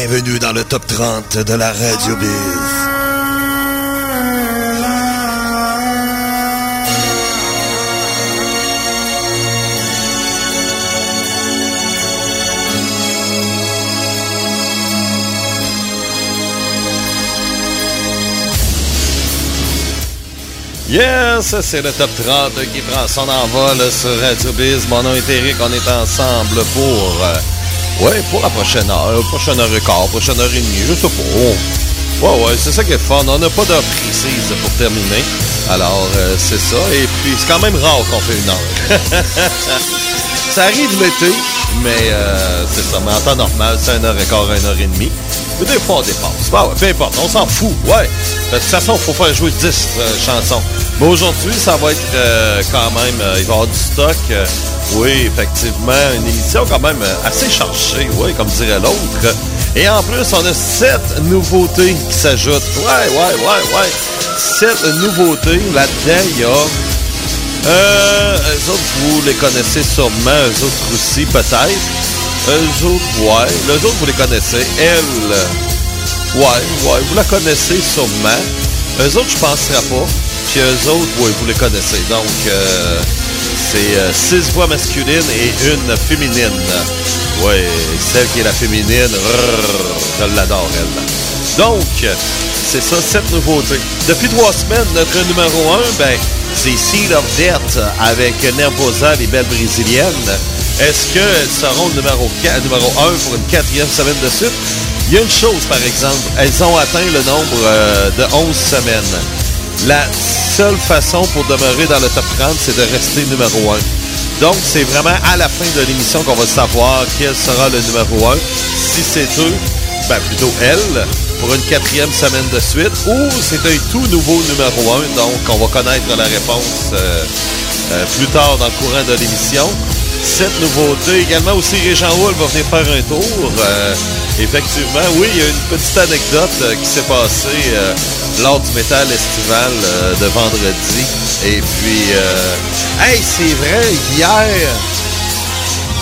Bienvenue dans le top 30 de la Radio Biz. Yes, c'est le top 30 qui prend son envol sur Radio Biz. Mon nom est Eric, on est ensemble pour... ouais, pour la prochaine heure, prochaine heure et quart, prochaine heure et demie, je sais pas. Ouais, ouais, c'est ça qui est fun. On n'a pas d'heure précise pour terminer. Alors, euh, c'est ça. Et puis, c'est quand même rare qu'on fait une heure. ça arrive l'été, mais euh, c'est ça. Mais en temps normal, c'est une heure et quart, une heure et demie. Mais des fois, on dépasse. Bah ouais, peu importe, on s'en fout. Ouais. De toute façon, il faut faire jouer 10 euh, chansons. Aujourd'hui, ça va être euh, quand même... euh, il va y avoir du stock. euh, oui, effectivement, une émission quand même assez chargée, oui, comme dirait l'autre. Et en plus, on a sept nouveautés qui s'ajoutent. Ouais, ouais, ouais, ouais. Sept nouveautés. Là-dedans, il y a... Euh, eux autres, vous les connaissez sûrement. Eux autres aussi, peut-être. Eux autres, ouais. Les autres, vous les connaissez. Elle, ouais, ouais, vous la connaissez sûrement. Eux autres, je penserais pas. Eux autres, ouais, vous les connaissez. Donc, euh, c'est euh, six voix masculines et une féminine. Ouais, celle qui est la féminine, je l'adore, elle. Donc, c'est ça, cette nouveauté. Depuis trois semaines, notre numéro un, ben, c'est Seed of Death avec Nervosa, les belles brésiliennes. Est-ce qu'elles seront numéro, 4, numéro 1 pour une quatrième semaine de suite? Il y a une chose, par exemple. Elles ont atteint le nombre euh, de 11 semaines. La seule façon pour demeurer dans le top 30, c'est de rester numéro 1. Donc, c'est vraiment à la fin de l'émission qu'on va savoir quel sera le numéro 1. Si c'est eux, ben plutôt elle, pour une quatrième semaine de suite, ou c'est un tout nouveau numéro 1. Donc, on va connaître la réponse euh, euh, plus tard dans le courant de l'émission. Cette nouveauté, également aussi Régent Hull va venir faire un tour. Euh, effectivement, oui, il y a une petite anecdote qui s'est passée lors du métal estival euh, de vendredi. Et puis, euh, hey, c'est vrai, hier,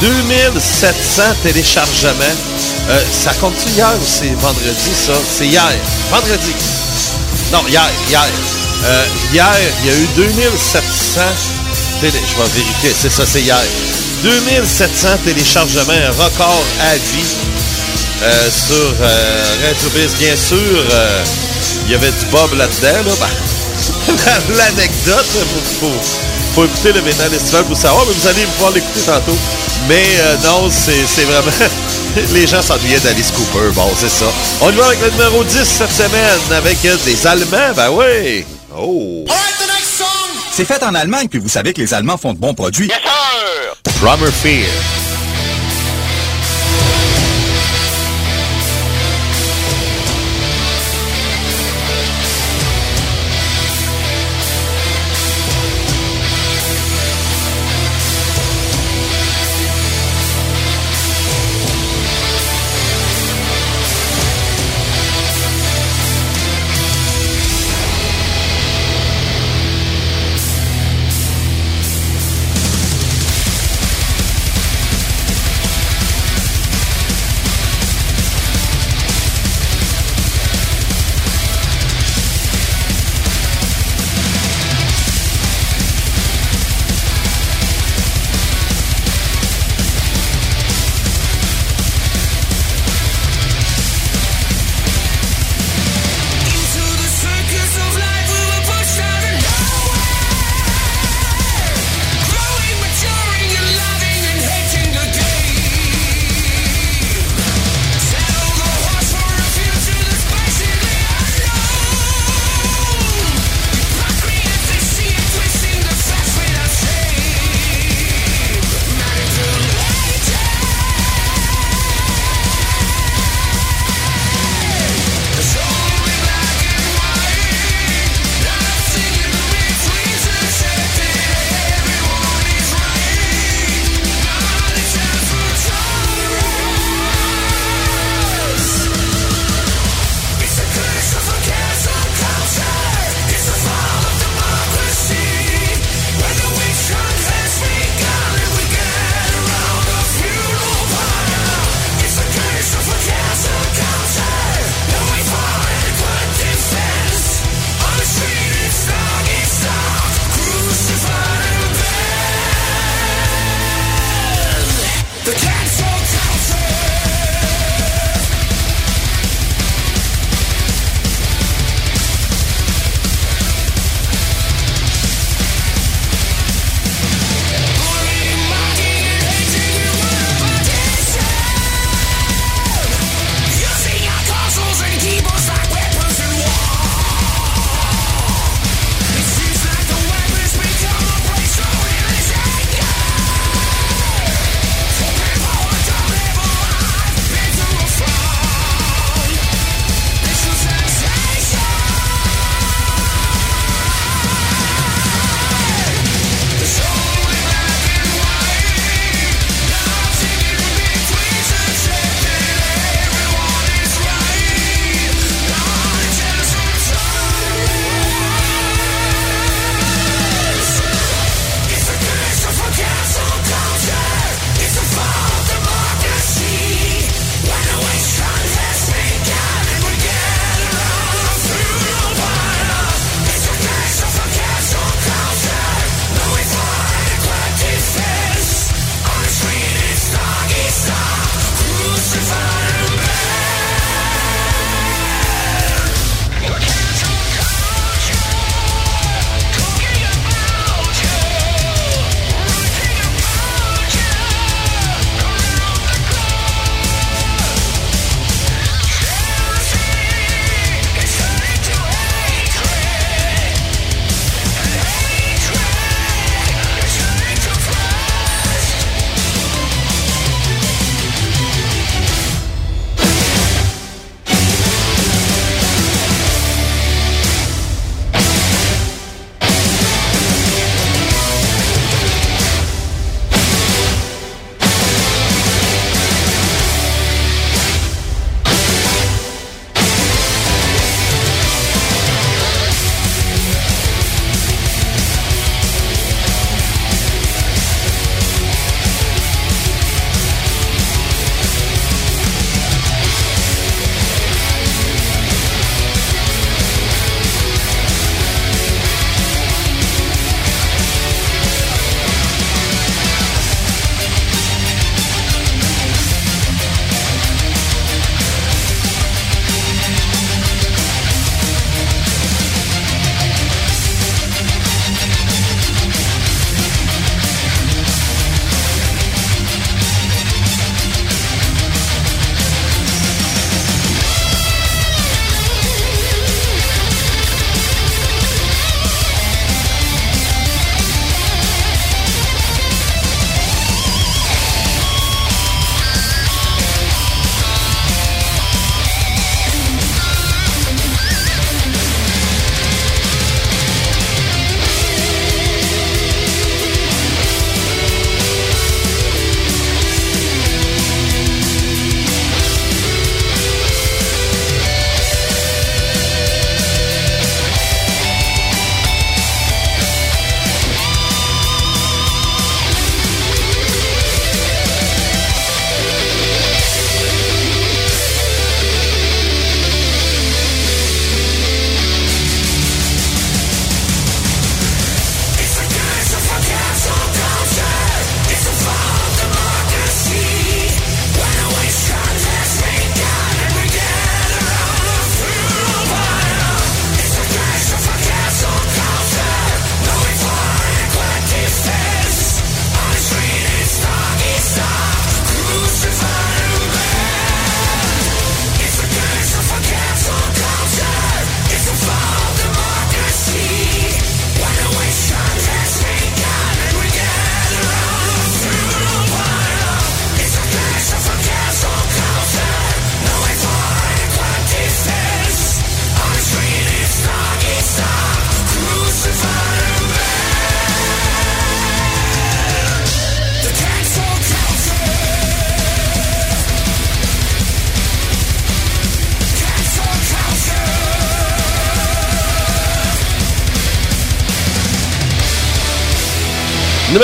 2700 téléchargements. Euh, ça compte-tu hier ou c'est vendredi, ça? C'est hier. Vendredi. Non, hier, hier. Hier, il y a eu 2700 télé... Je vais vérifier. C'est ça, c'est hier. 2700 téléchargements, un record à vie sur Radio. Bien sûr, il y avait du Bob là-dedans. Là. Ben, L'anecdote, il faut, faut écouter le Métal Festival pour savoir, mais vous allez pouvoir l'écouter tantôt. Mais euh, non, c'est c'est vraiment... Les gens s'ennuyaient d'Alice Cooper. Bon, c'est ça. On y va avec le numéro 10 cette semaine avec euh, des Allemands. Ben oui. Oh. C'est fait en Allemagne, puis vous savez que les Allemands font de bons produits. Drummer Fear.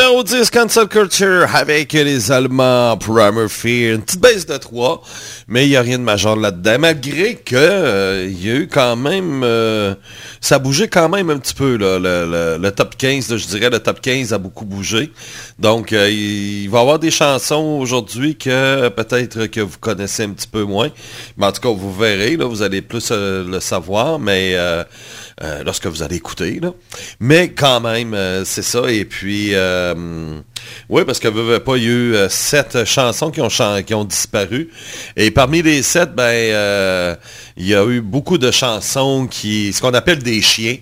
Numéro 10, Cancel Culture avec les Allemands Primer Fear. Une petite baisse de 3, mais il n'y a rien de majeur là-dedans. Malgré que euh, il y a eu quand même... Euh, ça a bougé quand même un petit peu, là, le, top 15. je dirais le top 15 a beaucoup bougé. Donc, euh, il, va y avoir des chansons aujourd'hui que peut-être que vous connaissez un petit peu moins. Mais en tout cas, vous verrez, là, vous allez plus le savoir. Mais euh, lorsque vous allez écouter. Là. Mais quand même, euh, c'est ça. Et puis, euh, oui, parce que vous pas eu sept chansons qui ont, qui ont disparu. Et parmi les sept, ben, il y a eu beaucoup de chansons qui, ce qu'on appelle des chiens.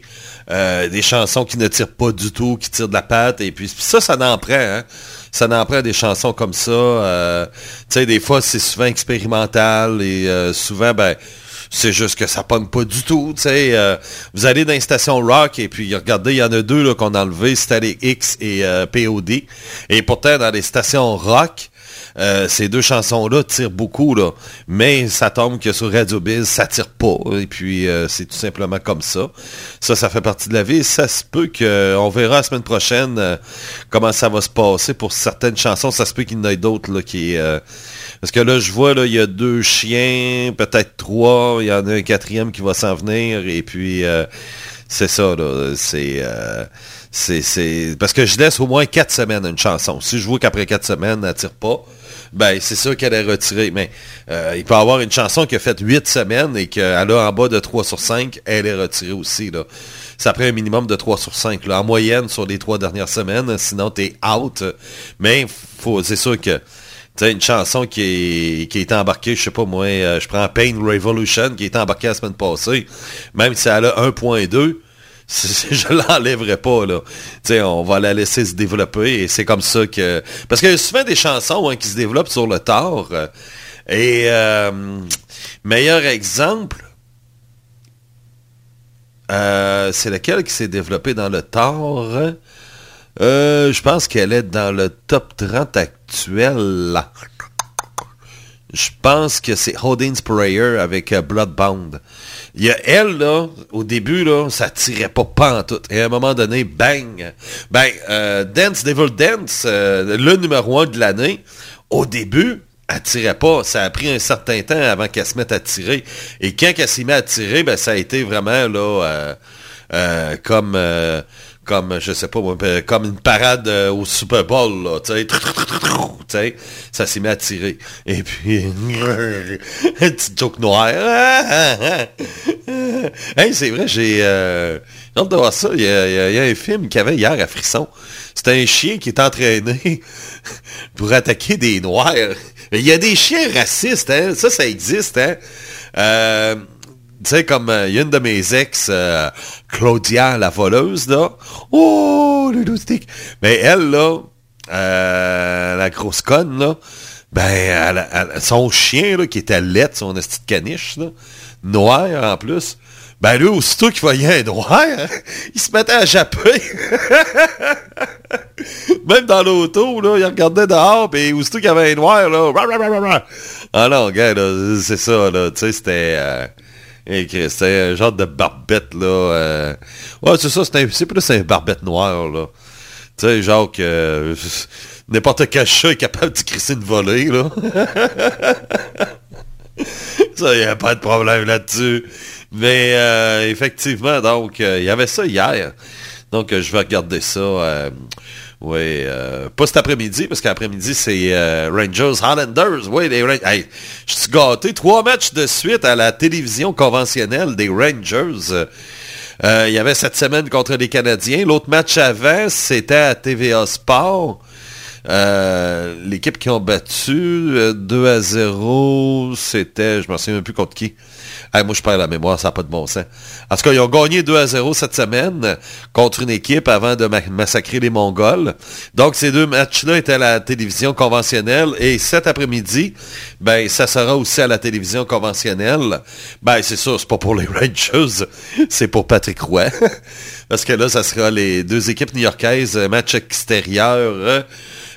des chansons qui ne tirent pas du tout, qui tirent de la patte. Et puis ça, ça n'en prend. Hein? Ça n'en prend des chansons comme ça. tu sais, des fois, c'est souvent expérimental et souvent, ben, c'est juste que ça pogne pas du tout. Euh, vous allez dans une station rock et puis regardez, il y en a deux qu'on a enlevé, c'était les X et euh, POD. Et pourtant, dans les stations rock, euh, ces deux chansons-là tirent beaucoup, là. Mais ça tombe que sur Radio Biz, ça tire pas. Et puis, c'est tout simplement comme ça. Ça, ça fait partie de la vie. Ça se peut qu'on verra la semaine prochaine comment ça va se passer pour certaines chansons. Ça se peut qu'il y en ait d'autres qui, parce que là, je vois, là, il y a deux chiens, peut-être trois, il y en a un quatrième qui va s'en venir, et puis euh, c'est ça, là, c'est... Euh, c'est, Parce que je laisse au moins quatre semaines une chanson. Si je vois qu'après quatre semaines, elle tire pas, ben c'est sûr qu'elle est retirée. Mais euh, il peut y avoir une chanson qui a fait huit semaines et qu'elle a en bas de 3 sur 5, elle est retirée aussi. Là. Ça prend un minimum de 3 sur 5. Là. En moyenne sur les trois dernières semaines, sinon tu es out. Mais c'est sûr que sais, une chanson qui est, qui embarquée, je sais pas moi, euh, je prends Pain Revolution, qui est embarquée la semaine passée, même si elle a 1.2, je l'enlèverai pas, là. on va la laisser se développer et c'est comme ça que... Parce qu'il y a souvent des chansons hein, qui se développent sur le tard. Euh, et euh, meilleur exemple, c'est lequel qui s'est développé dans le tard? Euh, je pense qu'elle est dans le top 30 actuel. Je pense que c'est Holding's Prayer avec euh, Bloodbound. Il y a elle, là, au début, là, ça tirait pas pas en tout. Et à un moment donné, bang! Ben, euh, Dance Devil Dance, le numéro un de l'année, au début, elle tirait pas. Ça a pris un certain temps avant qu'elle se mette à tirer. Et quand elle s'est mise à tirer, ben, ça a été vraiment, là, comme comme, je sais pas, ben, comme une parade euh, au Super Bowl, là, ça s'est mis à tirer. Et puis, un petit joke noir. hey, c'est vrai, j'ai euh, voir ça. Il y, a, un film qu'il y avait hier à Frisson. C'était un chien qui est entraîné pour attaquer des noirs. Il y a des chiens racistes, hein? Ça, ça existe, hein? Euh, tu sais, comme a une de mes ex, euh, Claudia, la voleuse, là. Oh, le stick. Mais elle, là, euh, la grosse conne, là, ben, son chien, là, qui était lettre, son petite caniche, là, noir en plus, ben lui, aussitôt qu'il voyait un noir, il se mettait à japper. Même dans l'auto, là, il regardait dehors, puis aussitôt qu'il y avait un noir, là, ah non, gars, c'est ça, là, tu sais, c'était... Euh, c'était un genre de barbette, là. Euh. Ouais, c'est ça, c'est plus un barbette noire, là. Tu sais, genre que n'importe quel chat est capable de crisser une volée, là. ça, il n'y a pas de problème là-dessus. Mais euh, effectivement, donc, euh, il y avait ça hier. Donc, je vais regarder ça. Oui, euh, pas cet après-midi, parce qu'après-midi, c'est euh, Rangers Highlanders. Oui, les Rangers. je suis gâté. Trois matchs de suite à la télévision conventionnelle des Rangers. Euh, il y avait cette semaine contre les Canadiens. L'autre match avant, c'était à TVA Sport. L'équipe qui ont battu 2 à 0, c'était, je m'en souviens plus contre qui moi, je perds la mémoire, ça n'a pas de bon sens. En tout cas, ils ont gagné 2 à 0 cette semaine contre une équipe avant de massacrer les Mongols. Donc, ces deux matchs-là étaient à la télévision conventionnelle. Et cet après-midi, ben, ça sera aussi à la télévision conventionnelle. Ben, c'est sûr, c'est pas pour les Rangers, c'est pour Patrick Roy. Parce que là, ça sera les deux équipes new-yorkaises, match extérieur.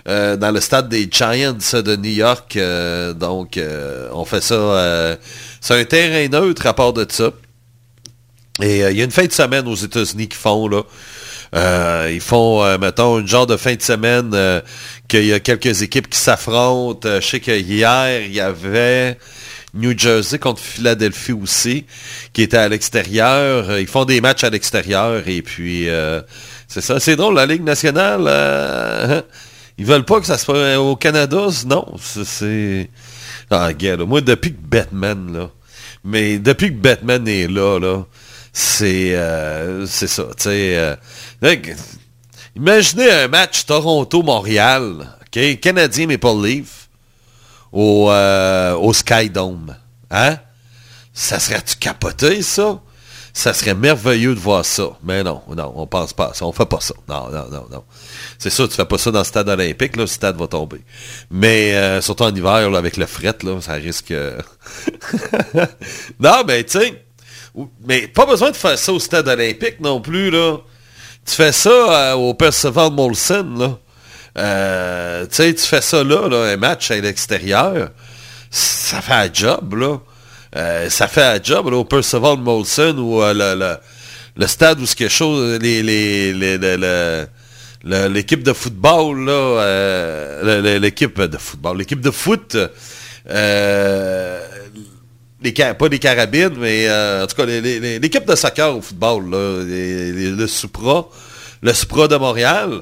Euh, dans le stade des Giants de New York. Euh, donc, euh, on fait ça c'est un terrain neutre à part de ça. Et il y a une fin de semaine aux États-Unis qui font, là. Ils font, mettons, une genre de fin de semaine qu'il y a quelques équipes qui s'affrontent. je sais que hier, il y avait New Jersey contre Philadelphie aussi, qui était à l'extérieur. Ils font des matchs à l'extérieur et puis c'est ça. C'est drôle, la Ligue nationale, hein, ils veulent pas que ça se fasse au Canada. Non, c'est... Ah, gars, moi, depuis que Batman, là, mais depuis que Batman est là, là, c'est euh, c'est ça. Tu sais, euh, imaginez un match Toronto-Montréal, ok, Canadien Maple Leaf au, euh, au Sky Dome. Hein? Ça serait-tu capoté, ça? Ça serait merveilleux de voir ça. Mais non, non, on pense pas ça. On fait pas ça. Non, non, non, non. C'est sûr, tu fais pas ça dans le stade olympique, le stade va tomber. Mais euh, surtout en hiver, avec le fret, là, ça risque. non, mais tu sais. Mais pas besoin de faire ça au stade olympique non plus, là. Tu fais ça euh, au Percival Molson, là. Euh, tu fais ça là, là, un match à l'extérieur. Ça fait un job, là. Euh, ça fait un job là, au Percival Molson ou euh, le, le, le, stade où ce quelque chose, les, les, les, l'équipe de football, là, euh, l'équipe de football, l'équipe de foot, pas les carabines, mais en tout cas, l'équipe de soccer au football, là, le Supra, le Supra de Montréal,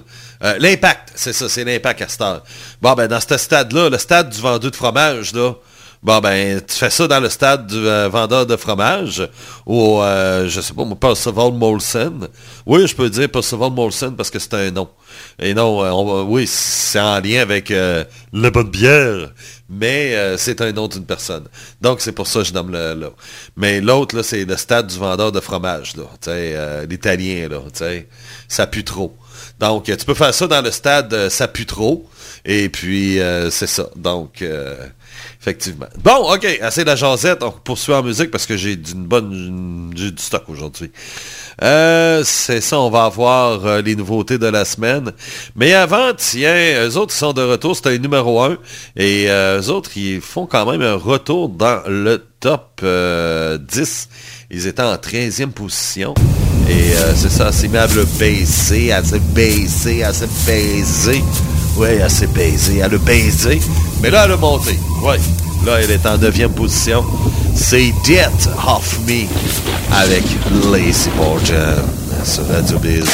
l'impact, c'est ça, c'est l'impact à Star. Bon, ben, dans ce stade-là, le stade du vendu de fromage, là, Bon, ben, tu fais ça dans le stade du euh, vendeur de fromage, ou, euh, je sais pas, Percival Molson. Oui, je peux dire Percival Molson parce que c'est un nom. Et non, euh, oui, c'est en lien avec le bonne bière, mais c'est un nom d'une personne. Donc, c'est pour ça que je nomme le. Mais l'autre, là, c'est le stade du vendeur de fromage, là. L'italien, là, tu. Ça pue trop. Donc, tu peux faire ça dans le stade Ça pue trop. Et puis, c'est ça. Donc... Effectivement. Bon, OK, assez de la jasette. On poursuit en musique parce que j'ai bonne. Du stock aujourd'hui. Euh, c'est ça, on va avoir euh, les nouveautés de la semaine. Mais avant, tiens, eux autres, sont de retour. C'était numéro 1. Et euh, eux autres, ils font quand même un retour dans le top 10. Ils étaient en 13e position. Et c'est ça, assez aimable baissé, assez baissé, assez baisé. Oui, assez baisé. Elle a baisé. Mais là, elle a monté. Oui. Là, elle est en 9 position. C'est Death of Me avec Lazy Borgen sur Radio Biz.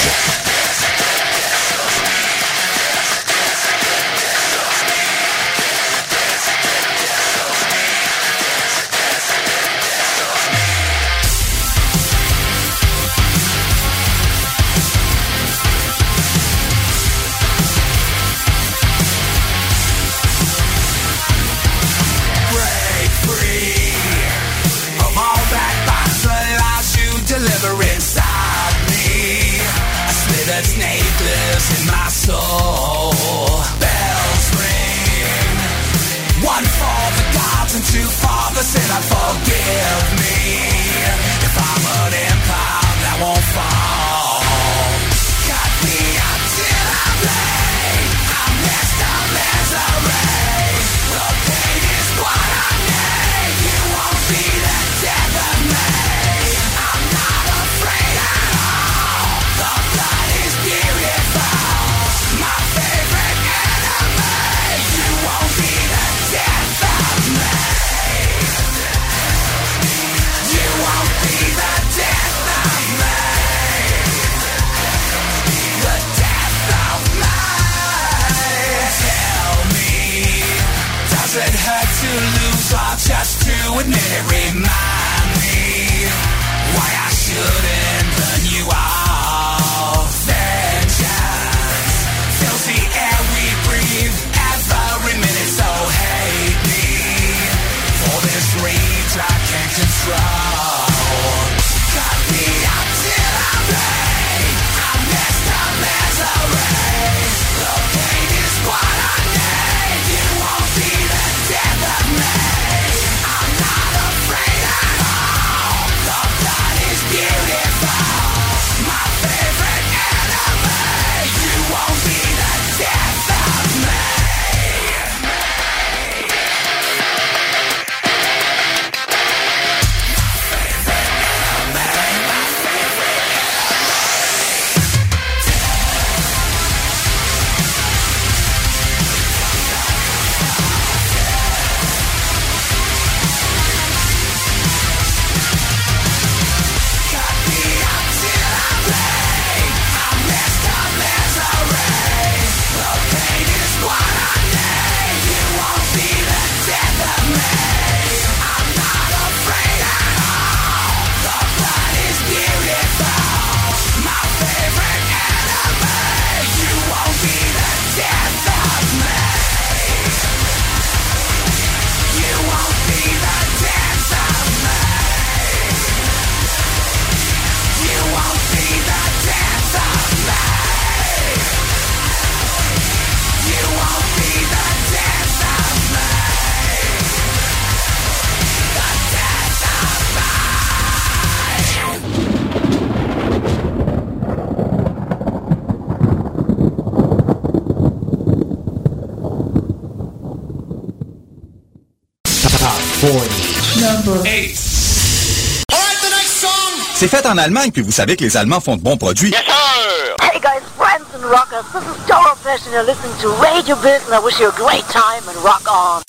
C'est fait en Allemagne, puis vous savez que les Allemands font de bons produits. Hey guys, friends and rockers, this is Doro Fish and you're listening to Radio Biz and I wish you a great time and rock on.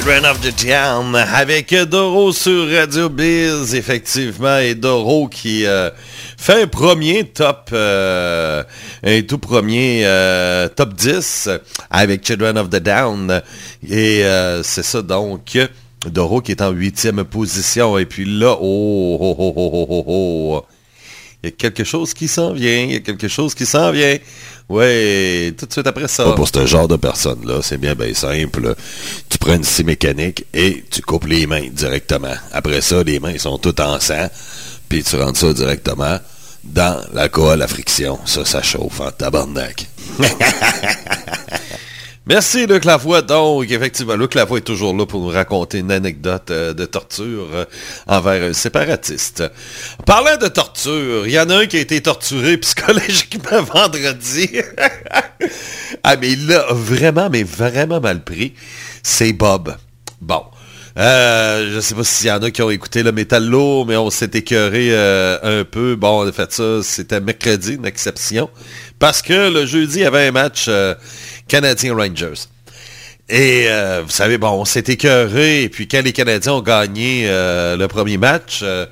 Children of the Town avec Doro sur Radio Biz, effectivement, et Doro qui euh, fait un premier top, euh, un tout premier euh, top 10 avec Children of the Down. Et c'est ça donc, Doro qui est en huitième position. Et puis là, oh, oh, oh, oh, oh, oh, oh. Il y a quelque chose qui s'en vient, il y a quelque chose qui s'en vient. Ouais, tout de suite après ça. Pas pour ce genre de personnes-là, c'est bien, bien simple. Tu prends une scie mécanique et tu coupes les mains directement. Après ça, les mains sont toutes en sang, puis tu rentres ça directement dans l'alcool à friction. Ça, ça chauffe en tabarnak. Merci Luc Lavoie. Donc, effectivement, Luc Lavoie est toujours là pour nous raconter une anecdote euh, de torture euh, envers un séparatiste. Parlant de torture, il y en a un qui a été torturé psychologiquement vendredi. ah, mais il l'a vraiment, mais vraiment mal pris. C'est Bob. Bon. Euh, je sais pas s'il y en a qui ont écouté le Métallo, mais on s'est écœuré euh, un peu. Bon, on a fait ça, c'était mercredi, une exception. Parce que le jeudi, il y avait un match Canadiens Rangers. Et euh, vous savez, bon, on s'est écœuré, et puis quand les Canadiens ont gagné euh, le premier match euh,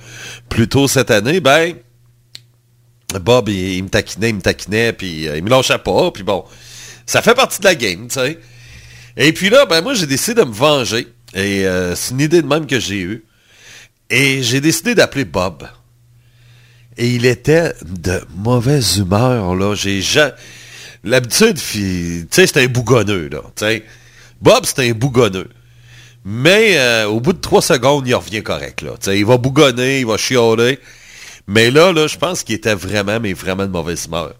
plus tôt cette année, ben, Bob, il, me taquinait, il me taquinait, puis il me lâchait pas, puis bon, ça fait partie de la game, tu sais. Et puis là, ben moi, j'ai décidé de me venger, et c'est une idée de même que j'ai eue. Et j'ai décidé d'appeler Bob. Et il était de mauvaise humeur, là. J'ai ja- L'habitude, tu c'était un bougonneux, là. Bob, c'était un bougonneux. Mais euh, au bout de trois secondes, il revient correct, là. Il va bougonner, il va chialer. Mais là, je pense qu'il était vraiment, mais vraiment de mauvaise humeur.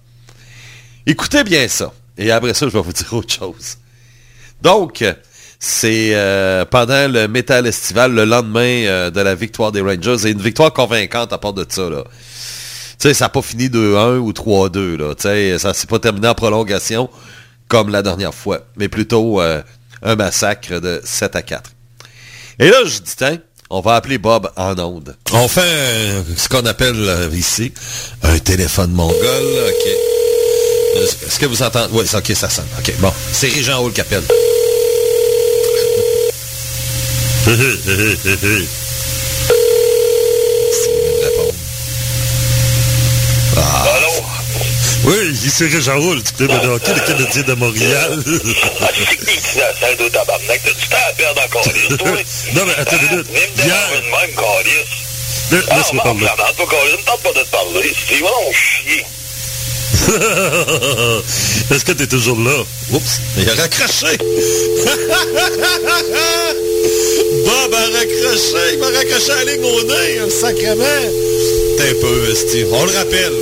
Écoutez bien ça. Et après ça, je vais vous dire autre chose. Donc, c'est euh, pendant le Metal Estival, le lendemain euh, de la victoire des Rangers, et une victoire convaincante à part de ça. Sais, ça n'a pas fini 2-1 ou 3-2, là. Tu sais, ça s'est pas terminé en prolongation comme la dernière fois, mais plutôt euh, un massacre de 7 à 4. Et là, je dis, tiens, on va appeler Bob en onde. On fait euh, ce qu'on appelle euh, ici un téléphone mongol, OK. Est-ce est-ce que vous entendez? Oui, OK, ça sonne. OK, bon. C'est Régent Hall qui appelle. Oui, ici Régent Roule, du club de hockey, le Canadien de Montréal. Ah, c'est de tabarnak? T'as-tu temps à perdre encore toi? Non, mais attends une minute. Viens me Hier- même, Ah, Laisse-moi on parler. toi, calice. Ne me tente pas de te parler. C'est vraiment chier. Est-ce que t'es toujours là? Oups, il a raccroché. Bob a raccroché. Il m'a raccroché la ligne au nez, un sacrement. T'es un peu, Esti. On le rappelle.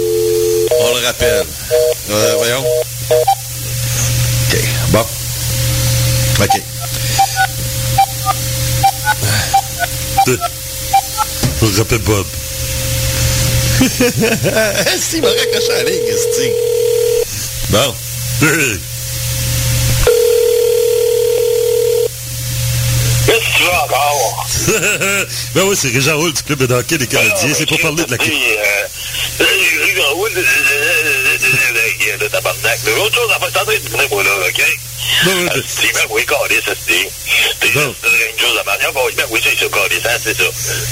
On le rappelle. Euh, voyons. OK, bon. OK. On rappelle Bob. Esti, il m'a raccroché la ligne, Esti. Bon. Qu'est-ce que tu veux encore? ben oui, c'est Régent Roule du club de hockey des Canadiens. C'est pour parler de la... Euh, euh, de- de- de- de tabarnak. Autre chose à faire, c'est en train de tourner, moi, là, OK? Ah, c'est ben oui, c'est T'es juste une chose à manière. Ben oui, c'est ça, hein, c'est ça.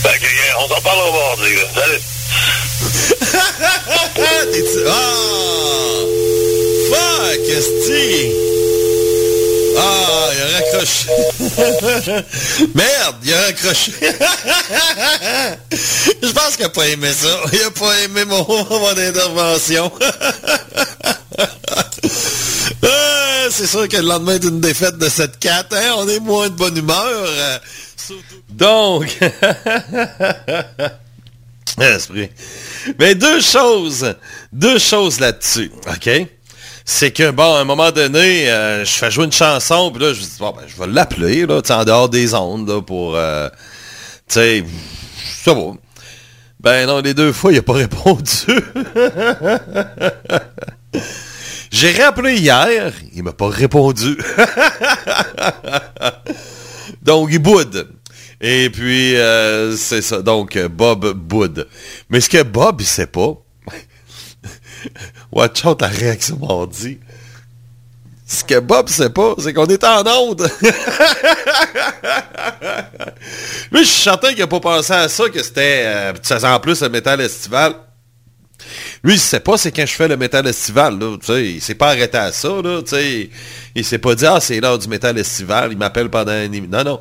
Fait que, euh, on s'en parle au mardi, là. Salut. T'es-tu... Ah! Fuck, Esti! Ah, il a raccroché. Merde, il a raccroché. Je pense qu'il a pas aimé ça. Il a pas aimé mon, mon intervention. Ah, C'est sûr que le lendemain d'une défaite de 7-4, hein, on est moins de bonne humeur. euh, Donc, Esprit. Mais deux choses, deux choses là-dessus, OK? C'est que, bon, à un moment donné, euh, je fais jouer une chanson, puis là, je dis, bon, ben, je vais l'appeler, là, en dehors des ondes, là, pour, euh, tu sais, ça va. Ben non, les deux fois, il n'a pas répondu. J'ai rappelé hier, il m'a pas répondu. Donc, il boude. Et puis, euh, c'est ça. Donc, Bob boude. Mais ce que Bob, il sait pas, watch out la réaction mardi. Ce que Bob sait pas, c'est qu'on est en onde. Lui, je suis certain qu'il a pas pensé à ça, que c'était, euh, ça en plus le métal estival. Lui, il sait pas c'est quand je fais le métal estival, là, tu sais, s'est pas arrêté à ça, là, tu il s'est pas dit, ah, c'est l'heure du métal estival, il m'appelle pendant un... Non, non.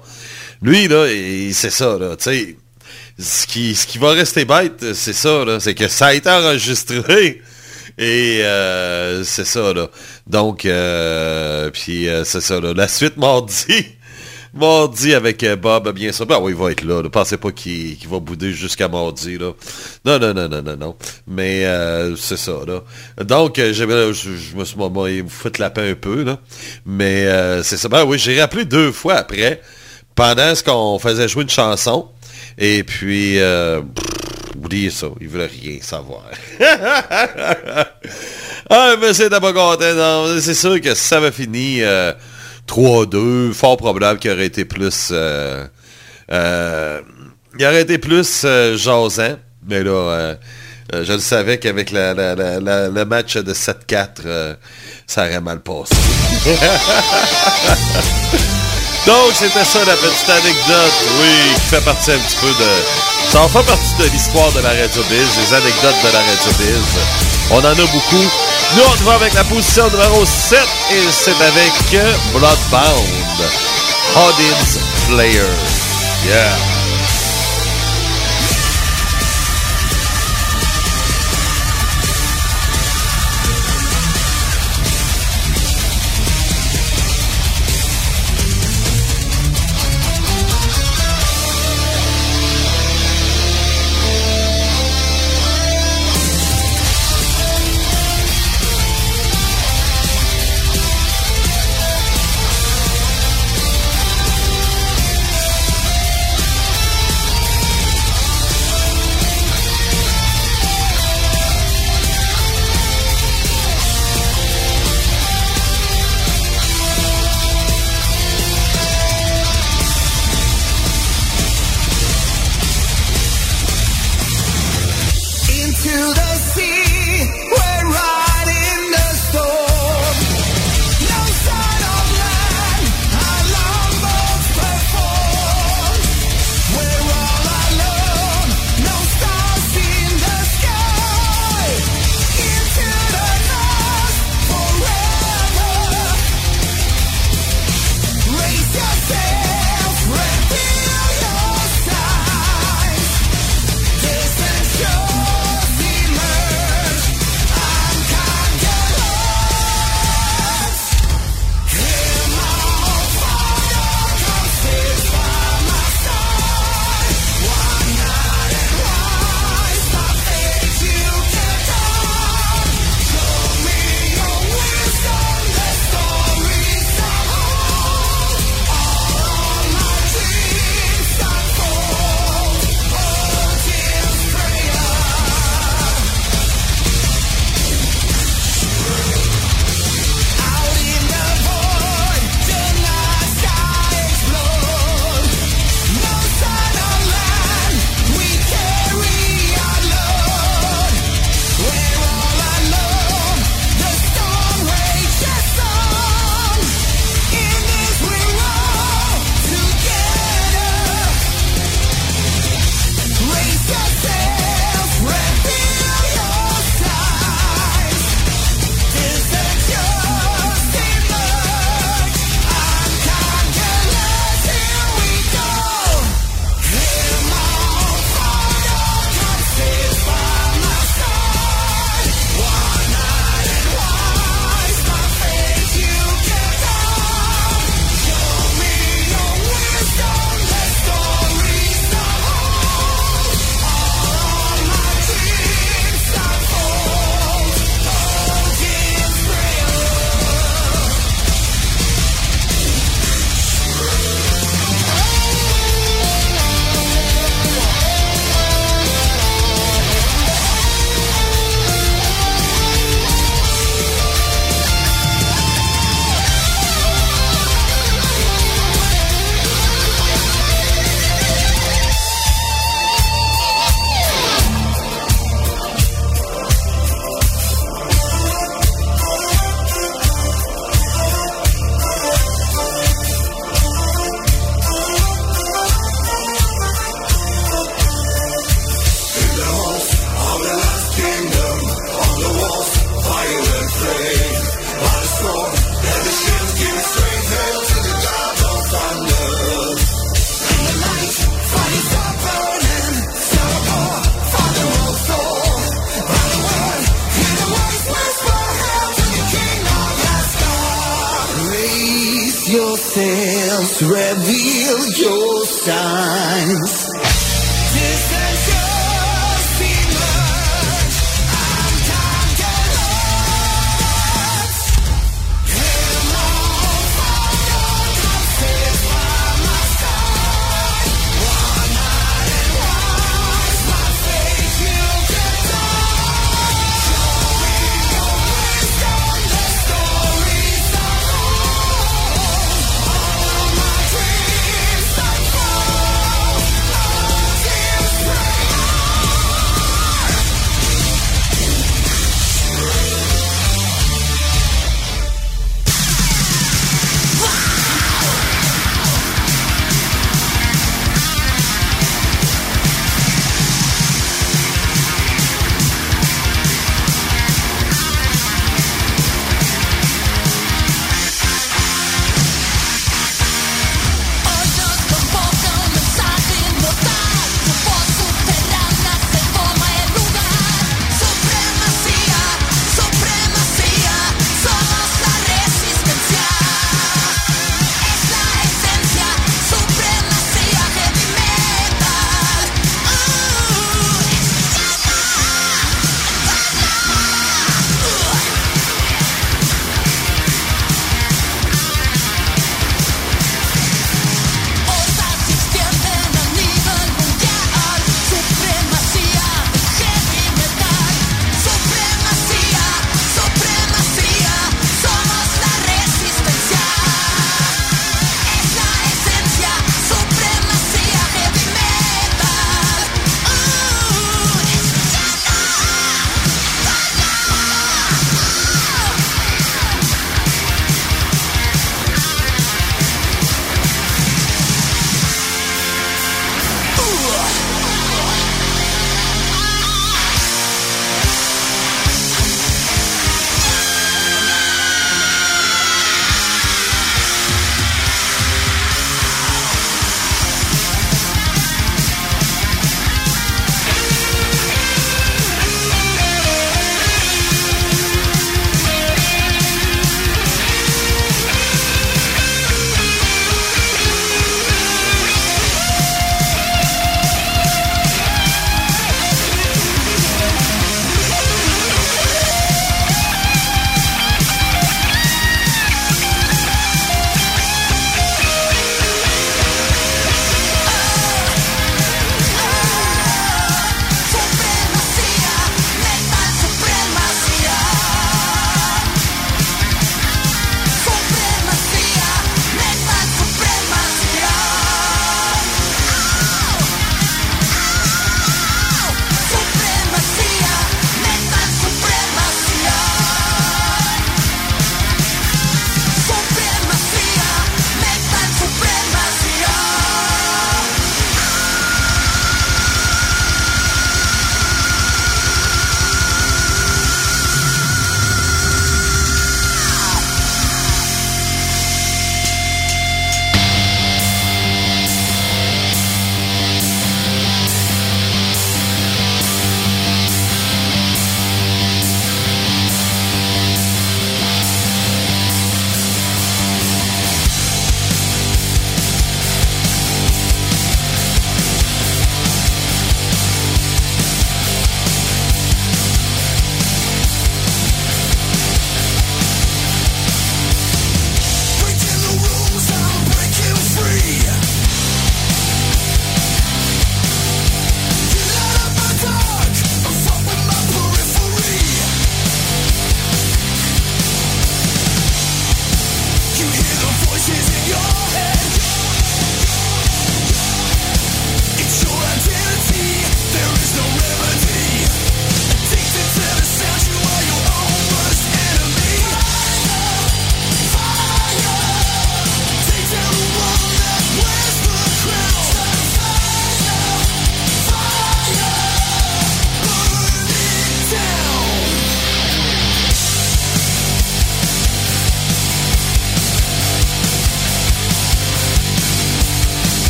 Lui, là, c'est ça, là, ce qui, ce qui va rester bête, c'est ça, là, c'est que ça a été enregistré, et euh, c'est ça, là. Donc, euh, puis euh, c'est ça, là, la suite mardi... Mardi avec euh, Bob, bien sûr. Ben oui, il va être là. Ne pensez pas qu'il va bouder jusqu'à mardi. Là. Non, non, non, non, non, non. Mais euh, c'est ça. Là. Donc, je, je me suis moi, il me fout la un peu. Là. Mais euh, c'est ça. Ben oui, j'ai rappelé deux fois après, pendant ce qu'on faisait jouer une chanson. Et puis, euh, oubliez ça, ils veulent rien savoir. ah, mais c'est pas content. Hein. C'est sûr que ça va finir 3-2. Fort probable qu'il aurait été plus... Euh, euh il euh, jasant. Mais là... Je le savais qu'avec le match de 7-4, ça aurait mal passé. Donc, c'était ça la petite anecdote, oui, qui fait partie un petit peu de... Ça en fait partie de l'histoire de la Radio Biz, des anecdotes de la Radio Biz. On en a beaucoup. Nous, on va avec la position numéro 7, et c'est avec Bloodbound, Hodin's Player. Yeah.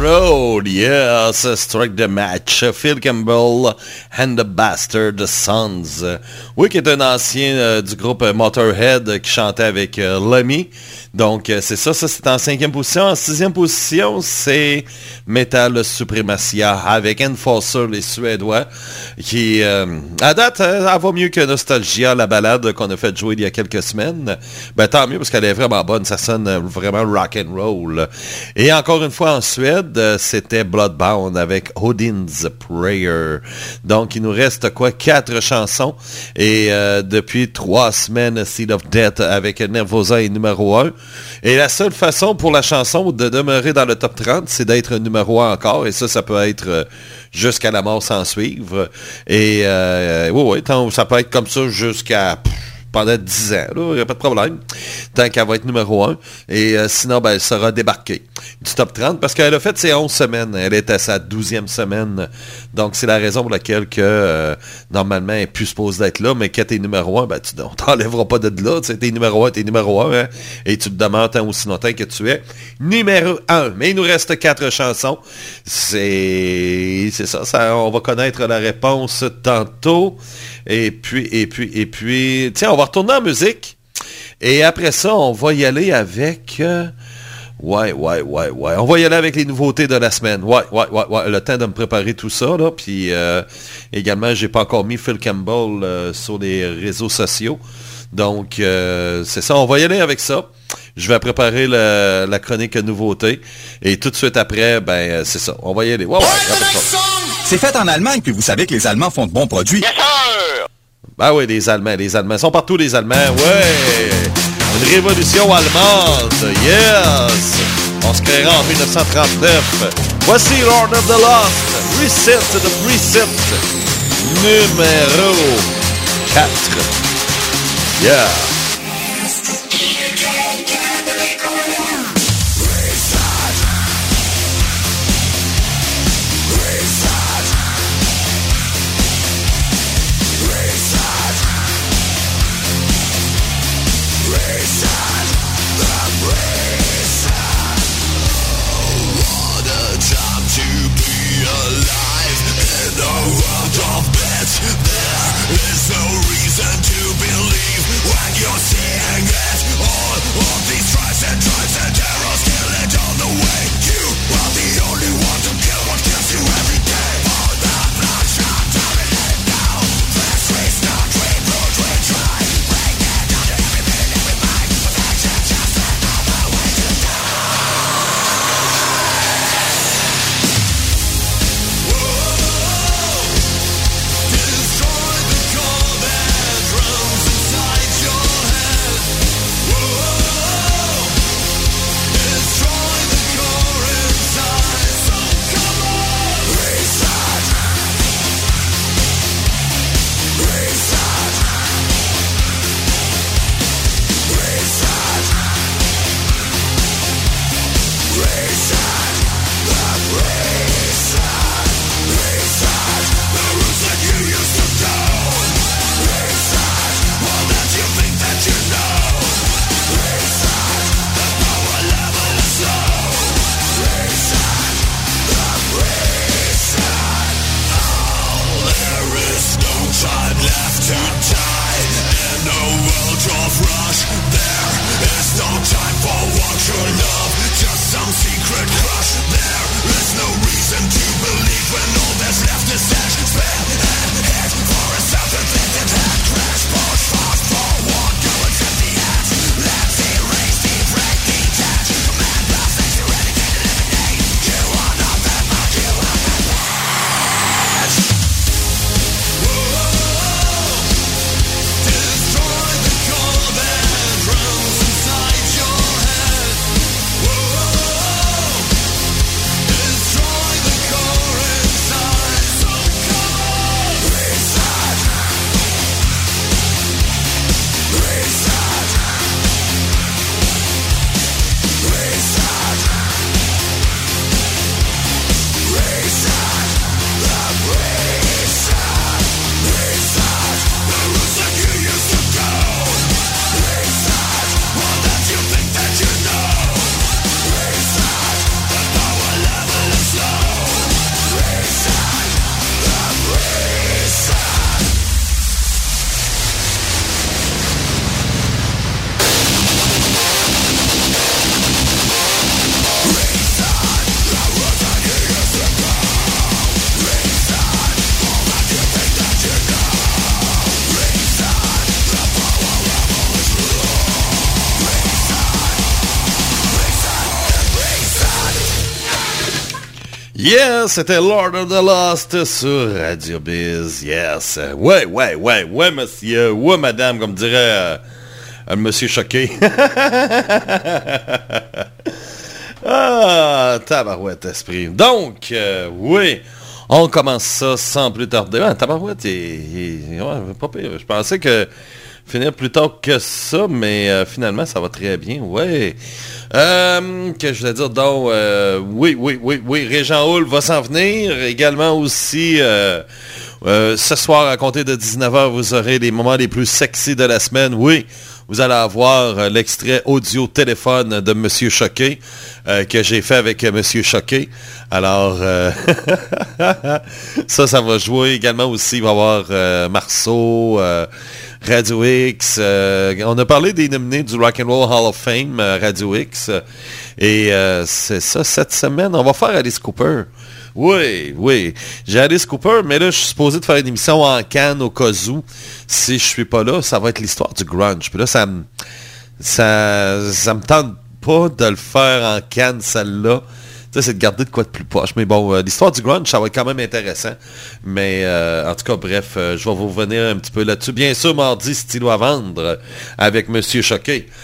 Roll, yes, strike the match. Phil Campbell and the Bastard Sons. Oui, qui est un ancien euh, du groupe Motorhead qui chantait avec euh, Lemmy. Donc, euh, c'est ça, ça c'est en cinquième position. En sixième position, c'est Metal Supremacia avec Enforcer, les Suédois, qui, euh, à date, euh, elle mieux que Nostalgia, la balade qu'on a fait jouer il y a quelques semaines. Ben, tant mieux, parce qu'elle est vraiment bonne, ça sonne vraiment rock and roll. Et encore une fois, en Suède, c'était Bloodbound avec Odin's Prayer. Donc, il nous reste quoi? Quatre chansons. Et depuis trois semaines, Seed of Death avec Nervosa est numéro un. Et la seule façon pour la chanson de demeurer dans le top 30, c'est d'être numéro un encore. Et ça, ça peut être euh, jusqu'à la mort sans suivre. Et euh, oui, oui, ça peut être comme ça jusqu'à pendant 10 ans. Il n'y a pas de problème. Tant qu'elle va être numéro 1. Et euh, sinon, ben, elle sera débarquée du top 30 parce qu'elle a fait ses 11 semaines. Elle est à sa 12e semaine. Donc, c'est la raison pour laquelle que euh, normalement, elle est plus supposée d'être là. Mais quand t'es numéro 1, ben, tu on t'enlèvera pas de là. Tu t'es numéro 1, t'es numéro 1. hein, et tu te demandes tant aussi longtemps que tu es numéro 1. Mais il nous reste quatre chansons. C'est ça. On va connaître la réponse tantôt. Et puis, et puis, et puis, tiens, on va retourner en musique. Et après ça, on va y aller avec... euh, ouais, ouais, ouais, ouais. On va y aller avec les nouveautés de la semaine. Ouais, ouais, ouais, ouais. Le temps de me préparer tout ça, là. Puis euh, également, j'ai pas encore mis Phil Campbell euh, sur les réseaux sociaux. Donc, euh, c'est ça. On va y aller avec ça. Je vais préparer le- la chronique nouveauté. Et tout de suite après, ben, c'est ça. On va y aller. Ouais, ouais, C'est fait en Allemagne, puis vous savez que les Allemands font de bons produits. Yes, sir! Ben oui, les Allemands, les Allemands. Ils sont partout, les Allemands. Ouais! Une révolution allemande. Yes! On se créera en 1939. Voici Lord of the Lost. Reset the Preset. Numéro 4. Yeah! C'était Lord of the Lost sur Radio Biz. Yes. Ouais, ouais, ouais, ouais, monsieur. Ouais, madame, comme dirait euh, euh, monsieur choqué. ah, tabarouette, esprit. Donc, euh, oui, on commence ça sans plus tarder. Ah, tabarouette, il- ouais, pas pire. Je pensais que finir plus tard que ça, mais euh, finalement, ça va très bien. Ouais. Euh, que je voulais dire, donc, euh, oui, oui, oui, oui, Régent Hull va s'en venir. Également aussi, ce soir, à compter de 19h, vous aurez les moments les plus sexy de la semaine. Oui, vous allez avoir l'extrait audio téléphone de Monsieur Choqué que j'ai fait avec Monsieur Choqué. Alors, ça, ça va jouer également aussi. Il va y avoir Marceau, Radio X. euh, on a parlé des nominés du Rock and Roll Hall of Fame, euh, Radio X. euh, et euh, c'est ça, cette semaine, on va faire Alice Cooper. Oui, oui. J'ai Alice Cooper, mais là, je suis supposé de faire une émission en Cannes au cas où. Si je suis pas là, ça va être l'histoire du grunge. Puis là, ça me ça, ça me tente pas de le faire en Cannes, celle-là. C'est de garder de quoi de plus poche. Mais bon, euh, l'histoire du grunge, ça va être quand même intéressant. Mais euh, en tout cas, bref, euh, je vais vous revenir un petit peu là-dessus. Bien sûr, mardi, stylo à vendre avec Monsieur Choqué.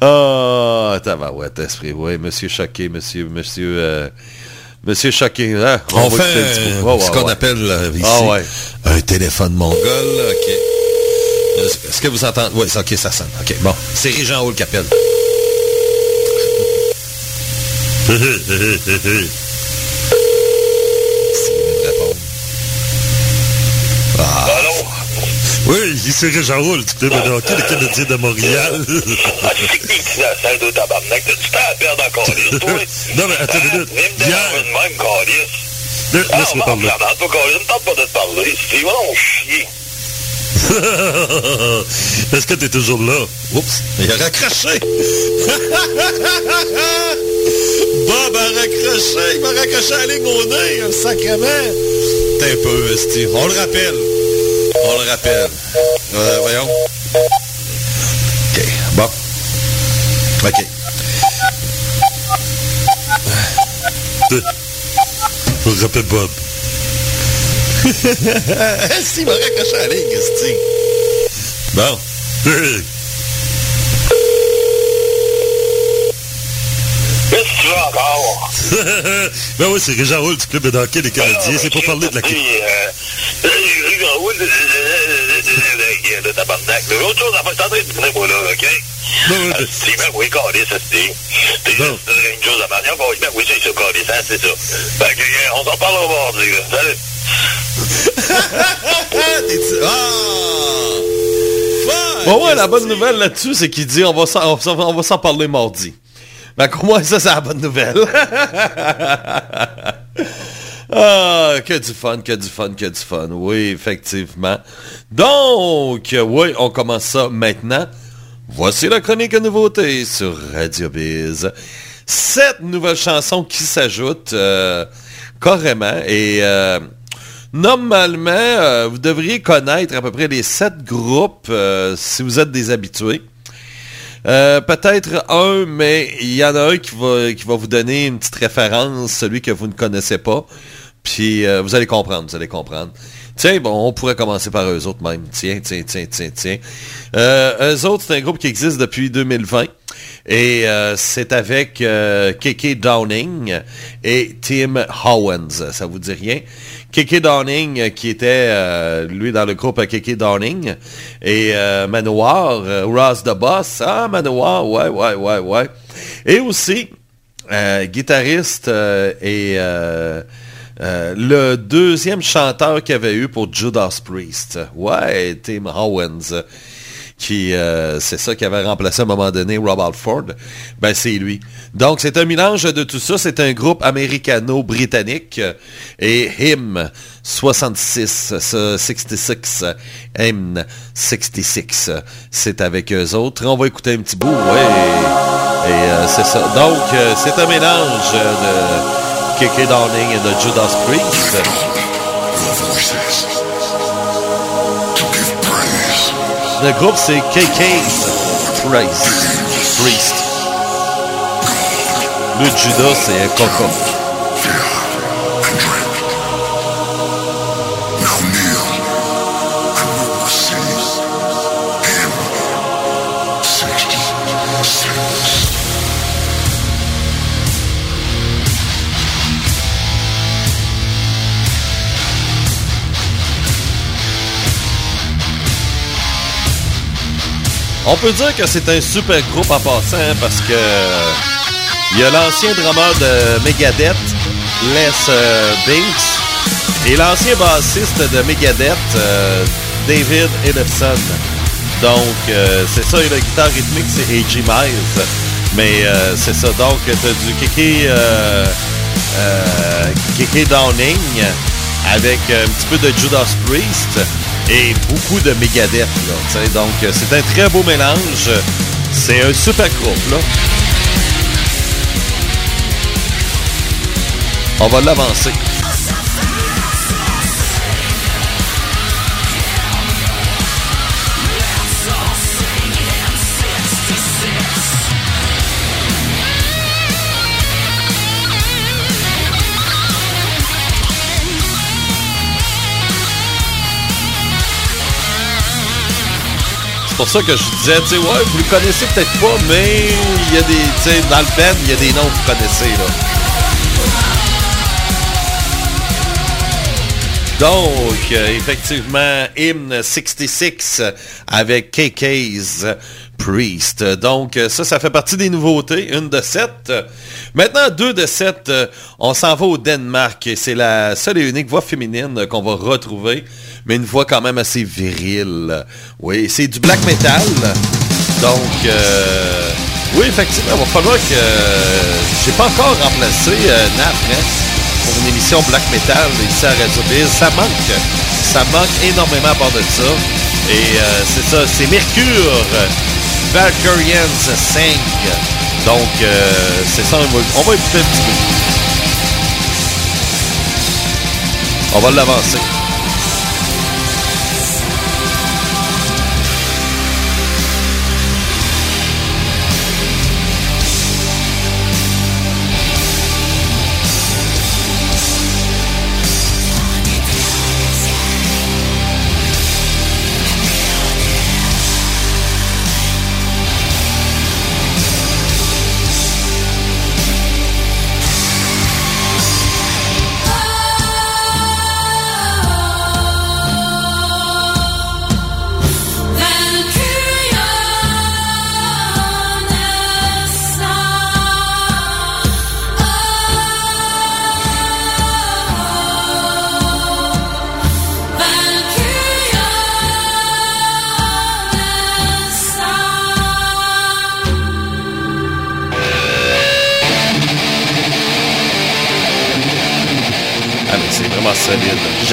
Ah, tabarouette, esprit. Oui, Monsieur Choqué, Monsieur, Monsieur, Monsieur Choqué. hein, On fait un Ouais, ce qu'on ouais. appelle ici Ah ouais. un téléphone mongol. OK. Est-ce que vous entendez? Oui, OK, ça sonne. OK, bon. C'est Régent Hall qui appelle. Répondre. Allô? Oui, ici Régent Roule, du club de hockey, le Canadien de Montréal. Ah, c'est de tabarnak? T'as-tu temps à perdre encore, Calice, toi? Non, mais attends une minute. Me Hier- même, Calice. La- Ah, Laisse-moi on va parler. en parler, toi, Calice. Je ne tente pas de te parler. C'est vraiment chier. Est-ce que t'es toujours là? Oups, il a raccroché. Bob a raccroché. Il m'a raccroché la ligne au nez, un sacrement. T'es un peu, esti. On le rappelle. On le rappelle. Euh, voyons. OK, bon. OK. Je rappelle Bob? Esti, il m'a raccroché la ligne, esti. Bon. Qu'est-ce que tu veux encore? ben oui, c'est Régent Roule du club de hockey des Canadiens. C'est pour parler de la... Le tabarnak. L'autre chose à faire, c'est en train de tourner, moi, là, OK? Non, non, mais- Si, ben oui, Calice, c'est T'es Non. juste une chose à manière. Ben oui, c'est ça, Calice, hein, c'est ça. Fait que, euh, on s'en parlera mardi, là. Salut. Ah! Bon, ouais, la bonne nouvelle là-dessus, c'est qu'il dit on va s'en, parler mardi. Ben, pour moi, ça, c'est la bonne nouvelle. ah, que du fun, que du fun, que du fun. Oui, effectivement. Donc, oui, on commence ça maintenant. Voici la chronique à nouveauté sur Radio Biz. Sept nouvelles chansons qui s'ajoutent euh, carrément et euh, normalement, euh, vous devriez connaître à peu près les sept groupes euh, si vous êtes des habitués. Euh, Peut-être un, mais il y en a un qui va, qui va vous donner une petite référence, celui que vous ne connaissez pas. Puis vous allez comprendre, vous allez comprendre. Tiens, bon, on pourrait commencer par eux autres même. Tiens, tiens, tiens, tiens, tiens. Eux autres, c'est un groupe qui existe depuis 2020. Et c'est avec euh, Downing et Tim Howens. Ça vous dit rien? Keke Downing, euh, qui était, euh, lui, dans le groupe Keke Downing. Et euh, Manoir, euh, Ross the Boss. Ah, Manoir, ouais, ouais, ouais, ouais. Et aussi, euh, guitariste euh, et euh, euh, le deuxième chanteur qu'il avait eu pour Judas Priest. Ouais, Tim Howens. Qui, euh, c'est ça qui avait remplacé à un moment donné Rob Alford. Ben, c'est lui. Donc, c'est un mélange de tout ça. C'est un groupe américano-britannique. Et Hymn 66, ce 66, Hymn 66, c'est avec eux autres. On va écouter un petit bout, ouais. Et euh, c'est ça. Donc, euh, c'est un mélange de Keke Downing et de Judas Priest. Le groupe, c'est KK's Priest. Priest. Le Judas, c'est Coco. On peut dire que c'est un super groupe en passant hein, parce que il y a l'ancien drummer de Megadeth, Les euh, Binks, et l'ancien bassiste de Megadeth, euh, David Ellefson. Donc, euh, c'est ça, et la guitare rythmique, c'est A.G. Miles. Mais c'est ça, donc, t'as du Kiki, Kiki Downing avec un petit peu de Judas Priest et beaucoup de Megadeth. Là, donc, euh, c'est un très beau mélange. C'est un super groupe, là. On va l'avancer. C'est pour ça que je disais, tu sais, ouais, vous le connaissez peut-être pas, mais il y a des, tu sais, dans le band, il y a des noms que vous connaissez, là. Donc, euh, effectivement, Hymne 66 avec KK's Priest. Donc, euh, ça, ça fait partie des nouveautés. Une de sept. Maintenant, deux de sept. euh, on s'en va au Danemark. C'est la seule et unique voix féminine qu'on va retrouver. Mais une voix quand même assez virile. Oui, c'est du black metal. Donc, euh, oui, effectivement, il va falloir que... euh, J'ai pas encore remplacé euh, Nat Ness pour une émission black metal ici à Radio Biz. Ça manque. Ça manque énormément à part de ça. Et euh, c'est ça, c'est Mercure. Valkyrians 5. Donc, c'est ça, on va, on va un petit peu. On va l'avancer.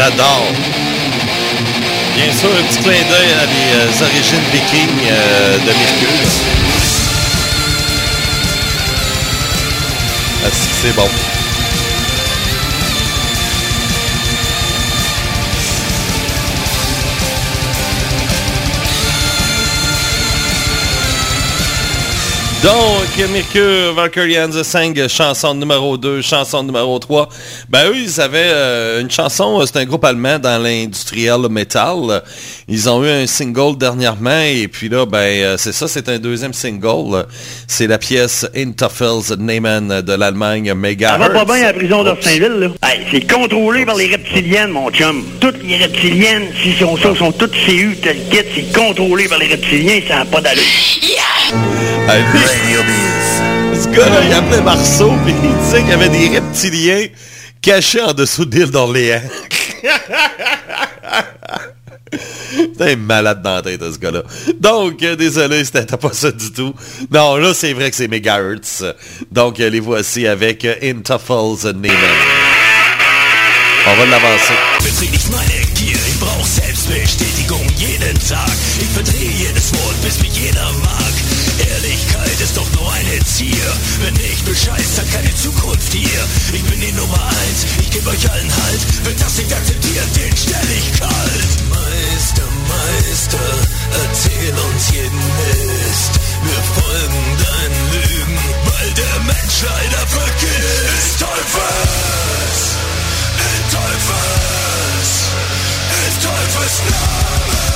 J'adore. Bien sûr, un petit clin d'œil à les euh, origines vikings euh, de Mercure. Ah, c'est bon. Donc, Mercure, Valkyrians 5, chanson numéro 2, chanson numéro 3. Ben eux, ils avaient euh, une chanson, euh, c'est un groupe allemand dans l'industriel metal. Ils ont eu un single dernièrement et puis là, ben euh, c'est ça, c'est un deuxième single. C'est la pièce Interfels Neyman de l'Allemagne Mega. Ça va pas bien à la prison d'Orsainville, là. Hey, c'est contrôlé par les reptiliennes, mon chum. Toutes les reptiliennes, si sont ça, sont toutes CU, tel kit, c'est contrôlé par les reptiliens, ça n'a pas d'allure. Ah, lui, ce gars-là, il appelait Marceau, puis il disait qu'il y avait des reptiliens cachés en dessous de l'île d'Orléans. C'est un malade dans la tête, ce gars-là. Donc, euh, désolé, c'était pas ça du tout. Non, là, c'est vrai que c'est Megahertz. Donc, euh, les voici avec euh, Interfalls Neiman. On va l'avancer. Betrieb ich meine Gier, ich brauch Selbstbestätigung jeden Tag. Ich verdrehe jedes Wort, bis mich jeder mag. Ein Ziel. Wenn nicht bescheißt, hat keine Zukunft hier. Ich bin die Nummer eins, ich geb euch allen Halt. Wer das nicht akzeptiert, den stell ich kalt. Meister, Meister, erzähl uns jeden Mist. Wir folgen deinen Lügen, weil der Mensch leider vergeht. Ist Teufels, in Teufels, in Teufels Namen,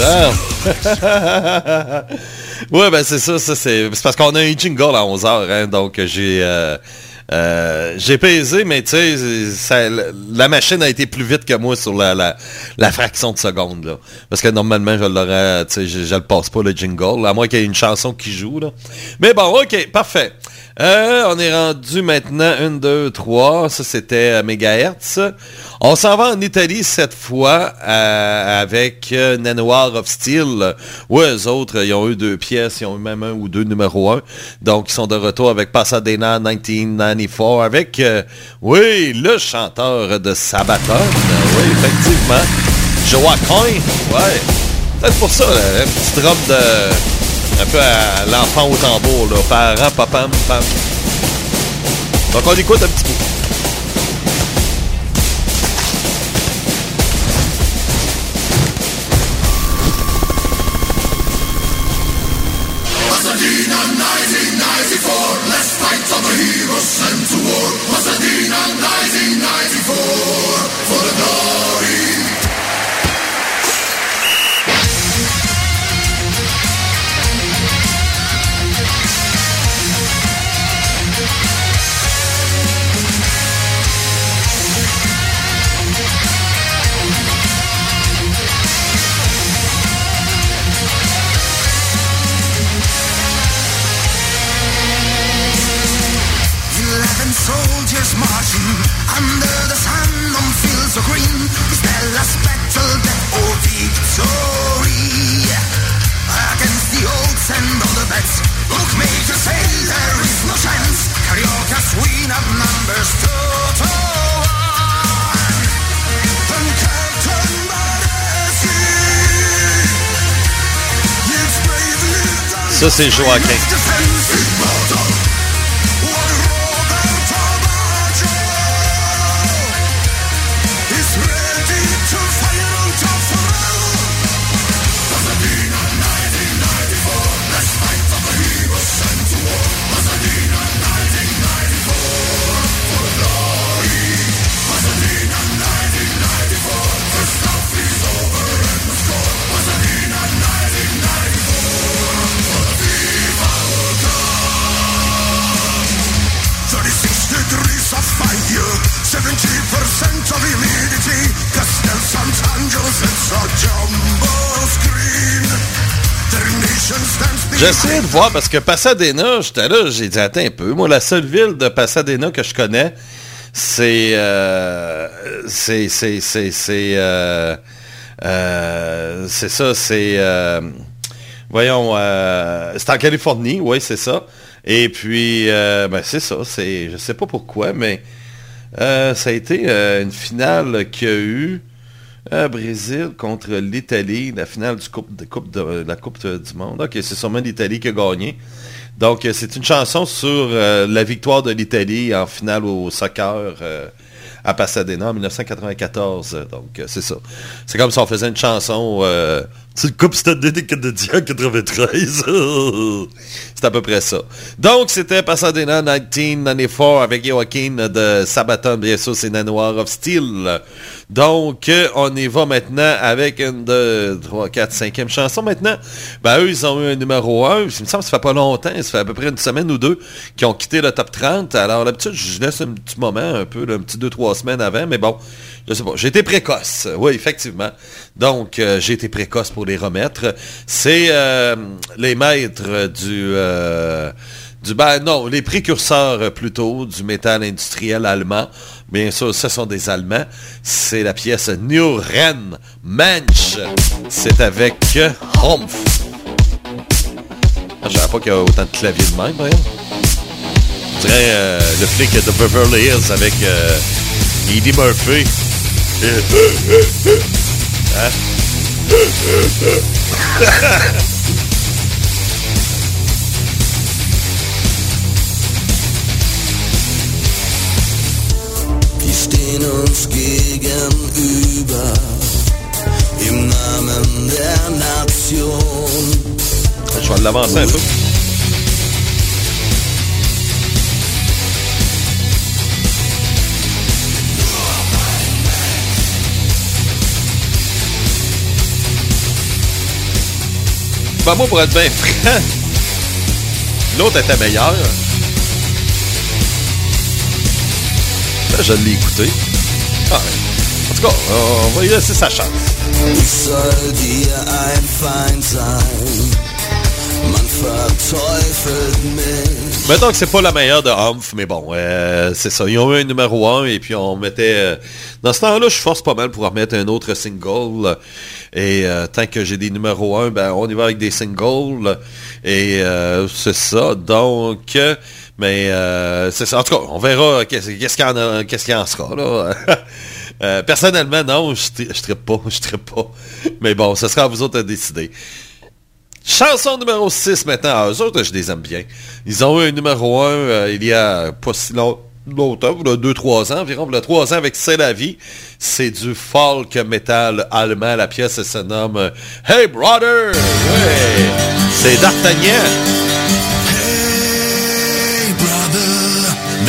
ouais, ben c'est ça, ça c'est parce qu'on a un jingle à 11h, hein, donc j'ai euh, euh, j'ai pesé, mais tu sais, la machine a été plus vite que moi sur la, fraction de seconde. Parce que normalement, je l'aurais, je, je le passe pas le jingle, à moins qu'il y ait une chanson qui joue. Mais bon, ok, parfait. Euh, on est rendu maintenant 1, 2, 3. Ça, c'était euh, Megahertz. On s'en va en Italie cette fois avec Nanoir of Steel. Ouais, eux autres, ils ont eu deux pièces. Ils ont eu même un ou deux numéro un. Donc, ils sont de retour avec Pasadena 1994 avec, euh, oui, le chanteur de Sabaton. Oui, effectivement. Joaquin. Ouais. Peut-être pour ça, un petit drum de... Un peu à l'enfant au tambour, là. Parent, papam, pam. Donc on écoute un petit peu. Fight for the heroes sent to war. Pasadena 1994, for the glory. Soldiers marching under the sun on fields of green. Is last battle, death or victory? Against the odds and all the bets, say there is no chance. Carioca's win numbers two to one. Dunkerque Baresi, it's. Ça, c'est Joaquin. J'essayais de voir parce que Pasadena, j'étais là, j'ai dit attends un peu. Moi, la seule ville de Pasadena que je connais, c'est euh, c'est c'est c'est c'est euh, euh, ça, c'est voyons, c'est en Californie, oui, c'est ça. Et puis ben c'est ça, c'est je sais pas pourquoi, mais ça a été une finale qu'il y a eu euh, Brésil contre l'Italie, la finale du coupe, de, de, la Coupe de- du Monde. Ok, c'est sûrement l'Italie qui a gagné. Donc, euh, c'est une chanson sur euh, la victoire de l'Italie en finale au soccer euh, à Pasadena en 1994. Donc, euh, c'est ça. C'est comme si on faisait une chanson... Euh, C'est le Coupe Canadiens en 93. c'est à peu près ça. Donc, c'était Pasadena 1994 avec Joaquin de Sabaton, bien sûr, c'est Nanoir of Steel. Donc, on y va maintenant avec une, deux, trois, quatre, cinquième chanson maintenant. Ben, eux, ils ont eu un numéro 1. Il me semble que ça fait pas longtemps, ça fait à peu près une semaine ou deux qu'ils ont quitté le top 30. Alors, d'habitude, je laisse un petit moment, un peu, un petit deux, trois semaines avant, mais bon, je sais pas. J'ai précoce. Oui, effectivement. Donc, euh, j'ai été précoce pour les remettre. C'est euh, les maîtres du... euh, du ben non, les précurseurs euh, plutôt du métal industriel allemand. Bien sûr, ce sont des Allemands. C'est la pièce New Ren Mensch. C'est avec euh, Humph. Je savais pas qu'il y a autant de claviers de même, voyons. On dirait euh, le flic de Beverly Hills avec euh, Eddie Murphy. Hein? Im. Je un peu. Ben moi, pour être bien l'autre était meilleur. Je l'ai écouté. Ah. En tout cas, on va lui laisser sa chance. Mettons que c'est pas la meilleure de Humph, mais bon, euh, c'est ça. Ils ont eu un numéro 1 et puis on mettait... euh, dans ce temps-là, je force pas mal pour remettre un autre single. Et euh, tant que j'ai des numéros 1, ben on y va avec des singles. Et c'est ça. Donc, mais euh. En tout cas, on verra qu'est-ce qu'il y en en sera. Euh, personnellement, non, je ne trippe pas, je pas. Mais bon, ce sera à vous autres à décider. Chanson numéro 6 maintenant. Ah, eux autres, je les aime bien. Ils ont eu un numéro 1 il y a pas si long- longtemps, il y a 2-3 ans environ. Il y a 3 ans avec C'est la vie. C'est du folk metal allemand. La pièce se nomme euh, Hey Brother! C'est D'Artagnan.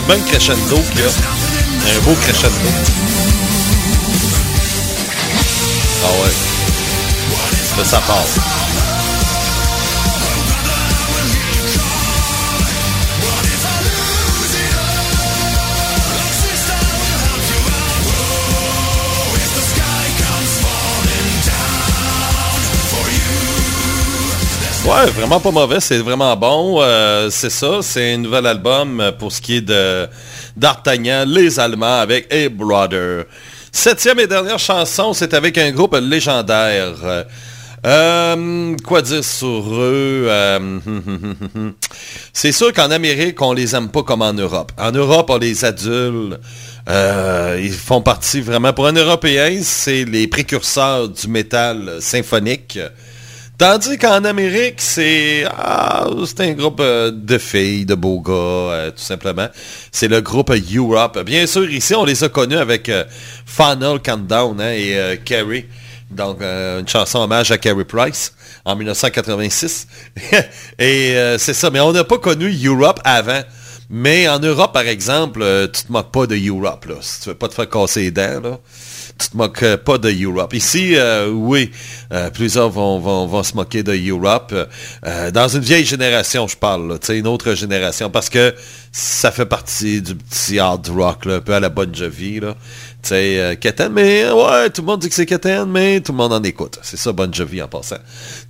bien le crescendo qu'il y a. Un beau crescendo. Ah ouais. Là, ça part. Ouais, vraiment pas mauvais, c'est vraiment bon. Euh, c'est ça, c'est un nouvel album pour ce qui est de d'Artagnan, les Allemands avec Hey Brother. Septième et dernière chanson, c'est avec un groupe légendaire. Euh, quoi dire sur eux? Euh, c'est sûr qu'en Amérique, on les aime pas comme en Europe. En Europe, on les adule. Euh, ils font partie vraiment, pour un Européen, c'est les précurseurs du métal symphonique. Tandis qu'en Amérique, c'est ah, c'est un groupe euh, de filles, de beaux gars, euh, tout simplement. C'est le groupe Europe. Bien sûr, ici, on les a connus avec euh, Final Countdown hein, et euh, Carrie. Donc, une chanson hommage à Carrie Price en 1986. et c'est ça. Mais on n'a pas connu Europe avant. Mais en Europe, par exemple, tu te moques pas de Europe. Là. Si tu veux pas te faire casser les dents, là, tu te moques euh, pas de Europe. Ici, euh, oui, euh, plusieurs vont, vont, vont se moquer de Europe. Dans une vieille génération, je parle, là, une autre génération, parce que ça fait partie du petit hard rock, là, un peu à la Bon Jovi, là. Keten, mais ouais, tout le monde dit que c'est Keten, mais tout le monde en écoute. C'est ça, Bon Jovi en passant.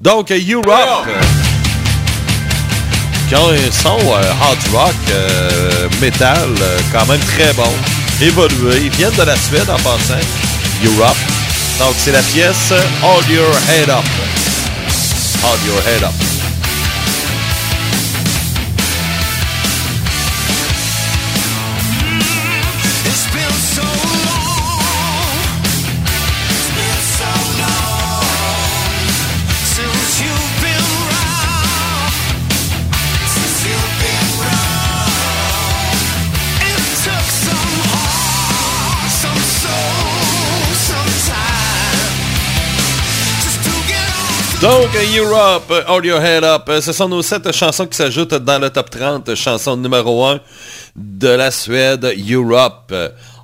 Donc, Europe, qui ont un son hard rock, euh, quand même très bon, évolué. Ils viennent de la Suède en passant, Europe. Donc, c'est la pièce Hold Your Head Up. Hold Your Head Up. Donc, Europe, Hold Your Head Up, ce sont nos sept chansons qui s'ajoutent dans le top 30, chanson numéro 1 de la Suède, Europe.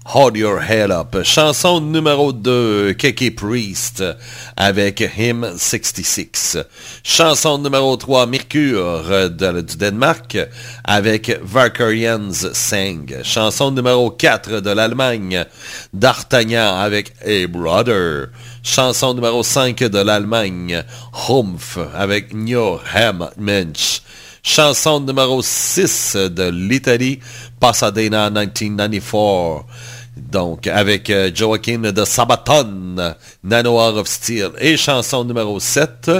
Hold Your Head Up. Chanson numéro 2, Keke Priest avec Hymn 66. Chanson numéro 3, Mercure du Danemark avec Valkyrians Sing. Chanson numéro 4 de l'Allemagne, D'Artagnan avec A Brother. Chanson numéro 5 de l'Allemagne, Humph avec Njohem Mensch. Chanson numéro 6 de l'Italie, Pasadena 1994. Donc, avec euh, Joaquin de Sabaton, Nanoir of Steel. Et chanson numéro 7,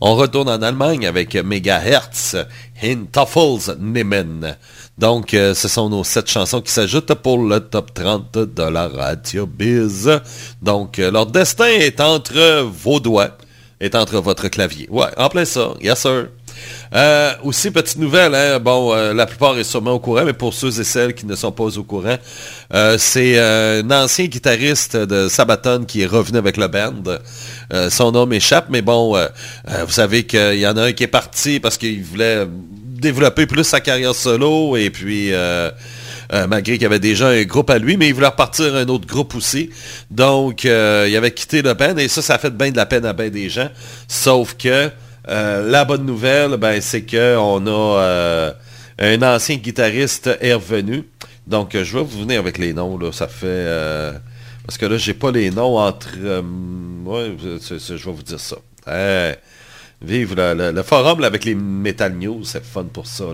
on retourne en Allemagne avec Megahertz, Hintoffels Nimmen. Donc, euh, ce sont nos sept chansons qui s'ajoutent pour le top 30 de la Radio Biz. Donc, euh, leur destin est entre vos doigts, est entre votre clavier. Ouais, en plein ça. Yes, sir. Euh, aussi, petite nouvelle, hein, bon, euh, la plupart est sûrement au courant, mais pour ceux et celles qui ne sont pas au courant, euh, c'est un ancien guitariste de Sabaton qui est revenu avec le band. Son nom m'échappe, mais bon, vous savez qu'il y en a un qui est parti parce qu'il voulait développer plus sa carrière solo, et puis... malgré qu'il y avait déjà un groupe à lui, mais il voulait repartir un autre groupe aussi. Donc, il avait quitté le band et ça, ça a fait bien de la peine à bien des gens. Sauf que la bonne nouvelle, ben, c'est qu'on a euh, un ancien guitariste est revenu. Donc, euh, je vais vous venir avec les noms. Ça fait... euh, parce que là, j'ai pas les noms entre... euh, ouais, je vais vous dire ça. Hey, vive le, le- forum avec les Metal News, c'est fun pour ça.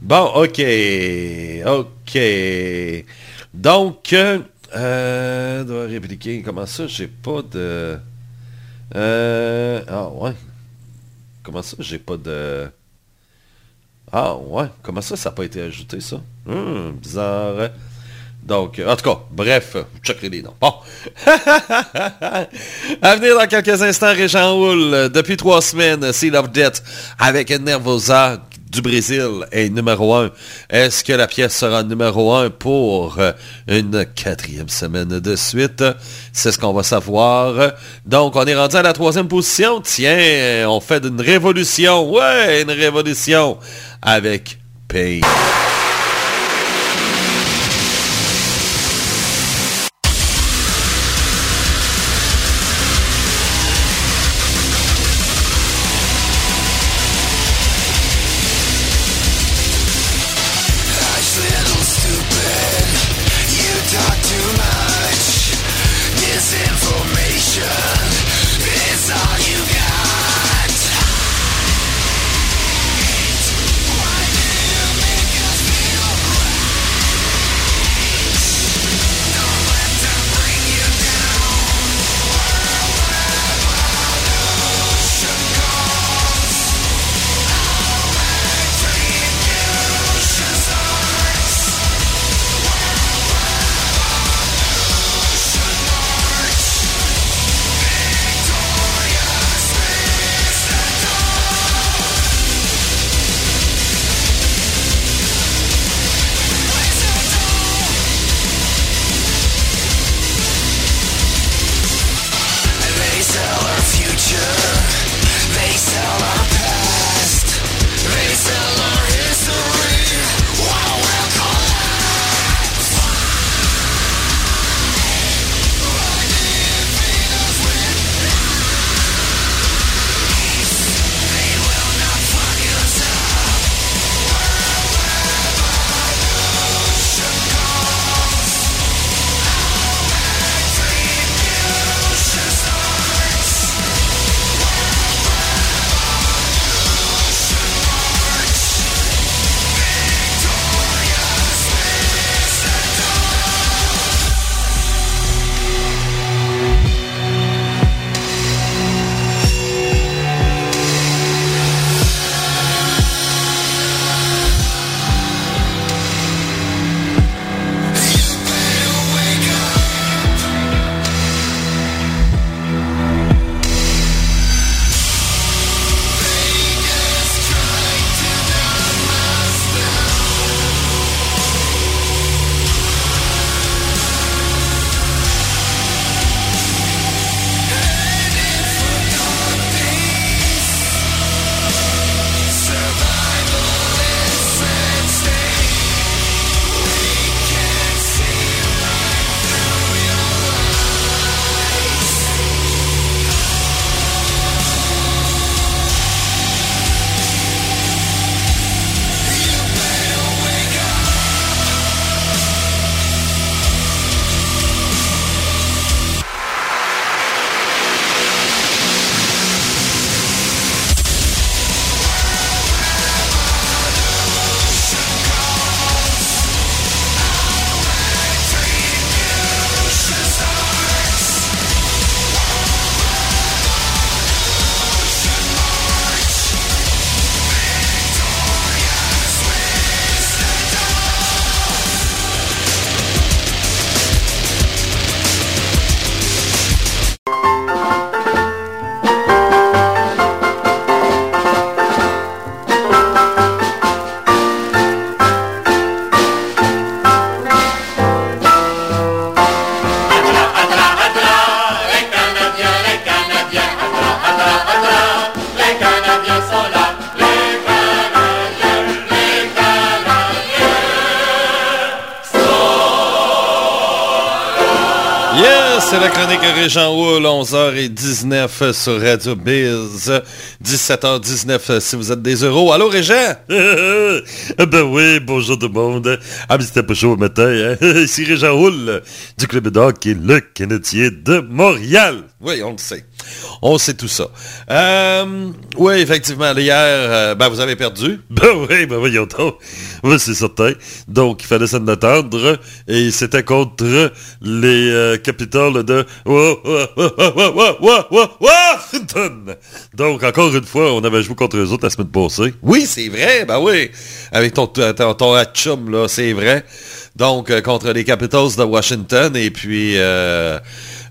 Bon, ok. Ok. Donc, euh, euh, dois répliquer. Comment ça, j'ai pas de... Euh, ah, ouais. Comment ça, j'ai pas de... Ah, ouais. Comment ça, ça n'a pas été ajouté, ça? Hum, bizarre. Donc, euh, en tout cas, bref, checkerez les noms. Bon. à venir dans quelques instants, Régent Houle, depuis trois semaines, Seal of Death, avec Nervosa du Brésil est numéro un. Est-ce que la pièce sera numéro un pour euh, une quatrième semaine de suite? C'est ce qu'on va savoir. Donc, on est rendu à la troisième position. Tiens, on fait une révolution. Ouais, une révolution avec Pain. 17h19 sur Radio Biz. 17h19 si vous êtes des euros. Allô, Régent? ben oui, bonjour tout le monde. Ah, mais c'était pas chaud au matin. Hein? Ici Régent Houle du Club Doc est le Canetier de Montréal. Oui, on le sait. On sait tout ça. Euh, oui, effectivement, hier, euh, ben, vous avez perdu. Ben oui, ben voyons donc. Oui, c'est certain. Donc, il fallait s'en attendre. Et c'était contre les euh, capitales de Washington. Donc, encore une fois, on avait joué contre eux autres la semaine passée. Oui, c'est vrai, ben oui. Avec ton, ton, ton hatchum, là, c'est vrai. Donc, euh, contre les capitals de Washington. Et puis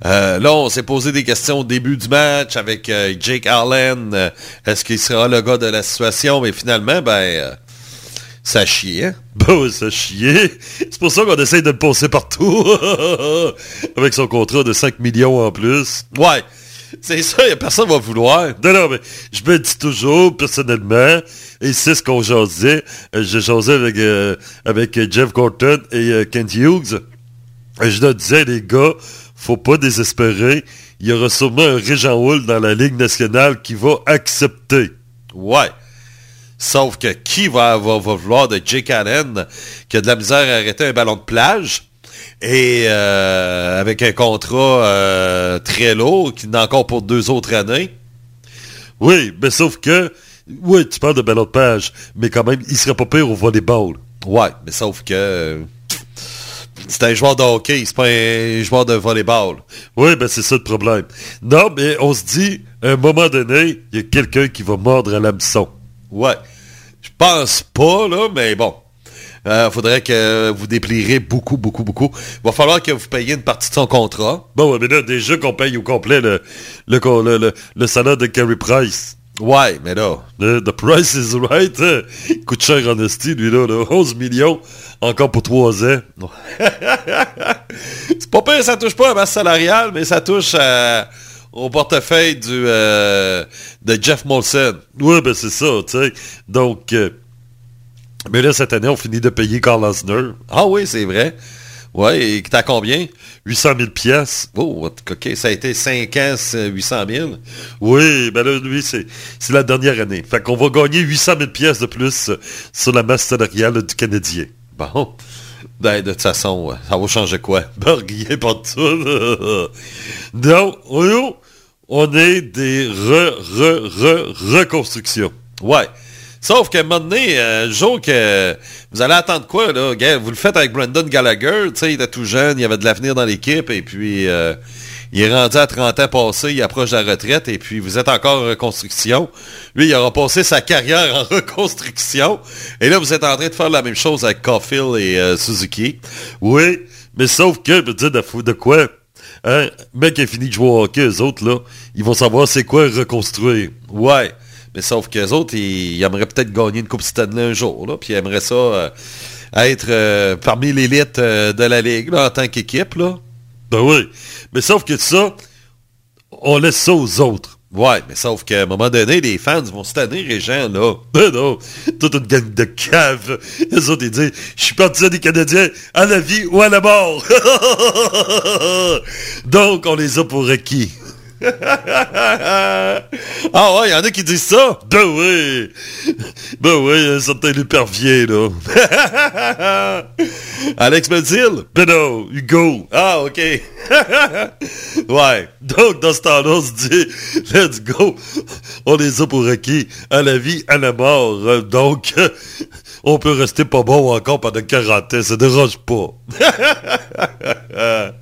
euh, là, on s'est posé des questions au début du match avec euh, Jake Allen. Euh, Est-ce qu'il sera le gars de la situation? Mais finalement, ben, ça chie, hein? Oui, ça chier. C'est pour ça qu'on essaye de le passer partout. Avec son contrat de 5 millions en plus. Ouais. C'est ça, personne va vouloir. Non, non, mais je me dis toujours, personnellement, et c'est ce qu'on jasait, j'ai jasé avec, avec Jeff Gorton et Kent Hughes. Je leur disais, les gars, faut pas désespérer. Il y aura sûrement un Régent Hull dans la Ligue nationale qui va accepter. Ouais. Sauf que qui va, va, va vouloir de Jake Allen qui a de la misère à arrêter un ballon de plage et euh, avec un contrat euh, très lourd qui n'a encore pour deux autres années? Oui, mais sauf que, oui, tu parles de ballon de page, mais quand même, il serait pas pire au volleyball. Ouais, mais sauf que euh, c'est un joueur de hockey, c'est pas un joueur de volleyball. Oui, ben c'est ça le problème. Non, mais on se dit, à un moment donné, il y a quelqu'un qui va mordre à l'hameçon. Ouais. Je pense pas, là, mais bon. Euh, faudrait que vous déplierez beaucoup, beaucoup, beaucoup. Il va falloir que vous payiez une partie de son contrat. Bon, ouais, mais là, déjà qu'on paye au complet le, le, le, le, le salaire de Carey Price. Ouais, mais là, the price is right. hein. Il coûte cher en esti, lui, là, là. 11 millions, encore pour 3 ans. c'est pas pire, ça touche pas à masse salariale, mais ça touche à- au portefeuille du, euh, de Jeff Molson. Ouais, ben c'est ça, tu sais. Donc, euh, mais là, cette année, on finit de payer Carl Osner. Ah oui, c'est vrai. Ouais, et t'as combien? 800 000 piastres. Oh, ok, ça a été 5 ans, c'est 800 000. Oui, ben là, lui, c'est la dernière année. Fait qu'on va gagner 800 000 piastres de plus euh, sur la masse salariale du Canadien. Bon. Ben, de toute façon, ouais, ça va changer quoi? Ben, rien pas tout. Donc, on, on est des re, re, re, reconstructions. Ouais. Sauf qu'à un moment donné, euh, jour que vous allez attendre quoi, là? Vous le faites avec Brandon Gallagher, tu sais, il était tout jeune, il avait de l'avenir dans l'équipe, et puis euh, il est rendu à 30 ans passé, il approche de la retraite, et puis vous êtes encore en reconstruction. Lui, il aura passé sa carrière en reconstruction, et là, vous êtes en train de faire la même chose avec Caulfield et euh, Suzuki. Oui, mais sauf que, veux dire, de quoi? Hein? Mec qui a fini de jouer au hockey, eux autres, là, ils vont savoir c'est quoi reconstruire. Ouais. Mais sauf qu'eux autres, ils, ils aimeraient peut-être gagner une Coupe Stanley un jour, là, puis ils aimeraient ça euh, être euh, parmi l'élite euh, de la Ligue, là, en tant qu'équipe, là. Ben oui. Mais sauf que ça, on laisse ça aux autres. Ouais, mais sauf qu'à un moment donné, les fans vont se tanner, les gens, là. Ben non, toute une gang de caves. Les autres, ils disent, je suis partisan des Canadiens à la vie ou à la mort. Donc, on les a pour acquis. ah ouais, il y en a qui disent ça? Ben oui. Ben oui, un certain Lupervier, là. Alex Belzil? Ben non, Hugo. Ah, OK. ouais. Donc, dans ce temps-là, on se dit, let's go. On les a pour acquis à la vie, à la mort. Donc, on peut rester pas bon encore pendant 40 ans. Ça dérange pas.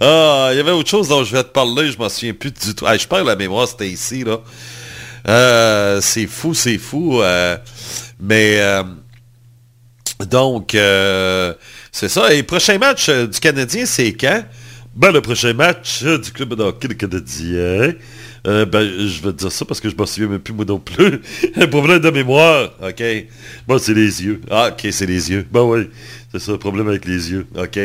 ah, il y avait autre chose dont je vais te parler, je m'en souviens plus du tout. Ah, je perds la mémoire, c'était ici, là. Euh, c'est fou, c'est fou. euh, mais euh, donc, euh, c'est ça. Et prochain match du Canadien, c'est quand? Ben, le prochain match du club de hockey de Canadien, euh, ben, je vais te dire ça parce que je m'en souviens même plus moi non plus. Un problème de mémoire. OK. Bon, c'est les yeux. Ah, OK, c'est les yeux. Ben oui, c'est ça, le problème avec les yeux. OK.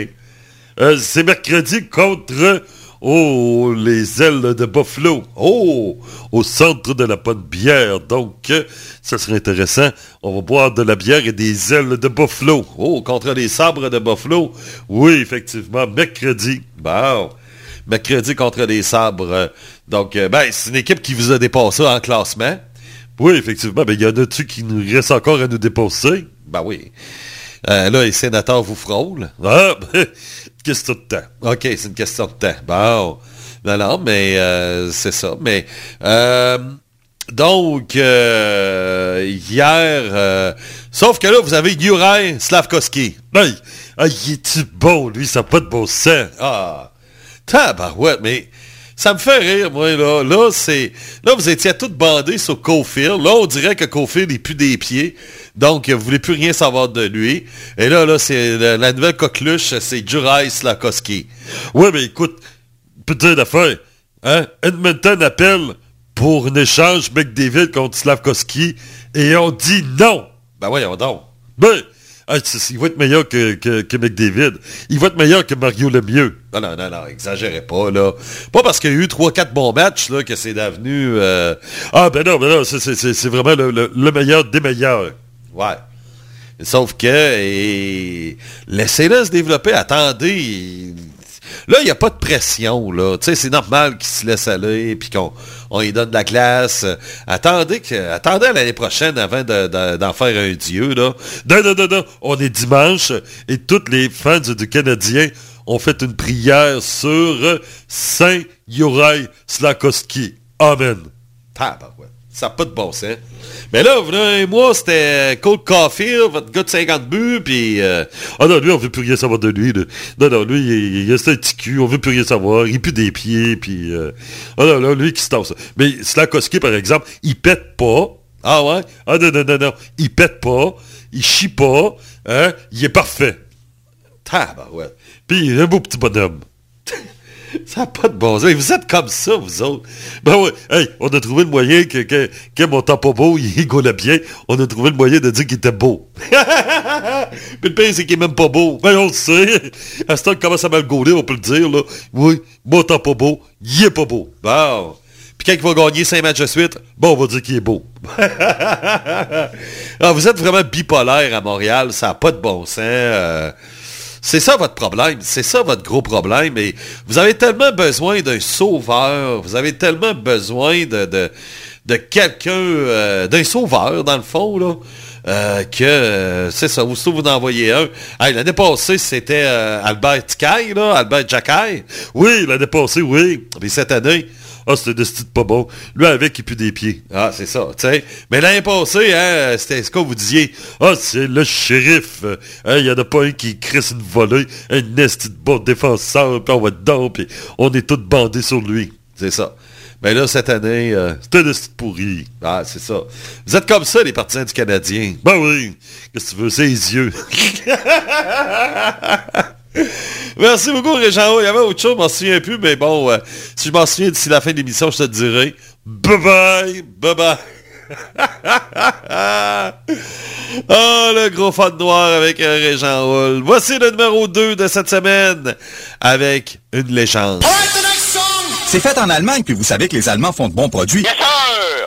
Euh, c'est mercredi contre oh, les ailes de Buffalo. Oh, au centre de la bonne bière. Donc, ça serait intéressant. On va boire de la bière et des ailes de Buffalo. Oh, contre les sabres de Buffalo. Oui, effectivement, mercredi. Bon. Mercredi contre les Sabres. Donc, euh, ben, c'est une équipe qui vous a dépassé en classement. Oui, effectivement. Mais il y en a-tu qui nous reste encore à nous dépasser? Ben oui. Euh, là, les sénateurs vous frôlent. Ah, ben, question de temps. OK, c'est une question de temps. Bon. Non, non, mais euh, c'est ça. Mais euh, donc euh, hier, sauf que là, vous avez Juraj Slavkovski. Hey, hey, il est-tu bon, lui? Ça n'a pas de bon sens. Ah, tabarouette, mais ça me fait rire, moi, là. Là, c'est. Là, vous étiez tous bandés sur Cofield. Là, on dirait que Cofield n'est plus des pieds. Donc, vous voulez plus rien savoir de lui. Et là, là, c'est la, nouvelle coqueluche, c'est Juraj Slavkovski. Ouais, mais écoute, petite affaire. Hein? Edmonton appelle pour un échange McDavid contre Slavkovski et on dit non. Ben voyons donc. Ben, ah, il va être meilleur que, que, que McDavid. Il va être meilleur que Mario Lemieux. Non, non, non, non, exagérez pas, là. Pas parce qu'il y a eu 3-4 bons matchs, là, que c'est devenu... euh, Ah, ben non, ben non, c'est- vraiment le, le- le meilleur des meilleurs. Ouais. Sauf que, et... laissez-le se développer, attendez. Là, il n'y a pas de pression, là. C'est normal qu'il se laisse aller, puis qu'on on lui donne de la classe. Attendez, attendez l'année prochaine avant de- de- d'en faire un dieu, là. Non, non, non, non, on est dimanche et tous les fans du Canadien ont fait une prière sur Saint Juraj Slakowski. Amen. Ça n'a pas de bon sens. Mais là, vous un mois, c'était Cole Caulfield, votre gars de 50 buts, puis... euh, Ah non, lui, on veut plus rien savoir de lui. là. Non, non, lui, il, il reste un petit cul, on veut plus rien savoir, il pue des pieds, puis... euh, Ah non, là, lui qui se tasse. Mais Slakowski, par exemple, il pète pas. Ah ouais? Ah non, non, non, non, il pète pas, il chie pas, hein, il est parfait. Tabarouette. Puis il est un beau petit bonhomme. Ça n'a pas de bon sens. Vous êtes comme ça, vous autres. Ben ouais, hey, on a trouvé le moyen que, que, que mon pas beau, il rigolait bien. On a trouvé le moyen de dire qu'il était beau. Puis le pire, c'est qu'il est même pas beau. Ben on le sait. À ce temps qu'il commence à mal gauler, on peut le dire, là. Oui, mon temps pas beau, il est pas beau. Bon. Puis quand il va gagner 5 matchs de suite, Bon, on va dire qu'il est beau. ah, vous êtes vraiment bipolaire à Montréal. Ça n'a pas de bon sens. euh, c'est ça votre problème. C'est ça votre gros problème. Et vous avez tellement besoin d'un sauveur. Vous avez tellement besoin de, de, quelqu'un, euh, d'un sauveur, dans le fond, là. euh, que euh, c'est ça, aussitôt vous en envoyez un. Hey, L'année passée, c'était Albert Tikaï, là, Albert Jacquet. Oui, l'année passée, oui. Puis cette année, Ah, c'était de style pas bon. Lui, avec, il pue des pieds. ah, c'est ça, tu sais. Mais l'année passée, hein, c'était ce que vous disiez. Ah, c'est le shérif. Euh, Hein, Il y en a pas un qui crisse une volée, un de bon défenseur, puis on va dedans, puis on est tous bandés sur lui. C'est ça. Mais là, cette année, euh, C'est un esti de pourri. ah, c'est ça. Vous êtes comme ça, les partisans du Canadien. Ben oui, qu'est-ce que tu veux, c'est les yeux. Merci beaucoup, Régent. Il y avait autre chose, je m'en souviens plus, mais bon, euh, si je m'en souviens d'ici la fin de l'émission, je te dirai. bye bye! Bye bye. ah, le gros fan noir avec euh, Régent Hull. Voici le numéro 2 de cette semaine avec une légende. C'est fait en Allemagne, puis vous savez que les Allemands font de bons produits. Yes, sir!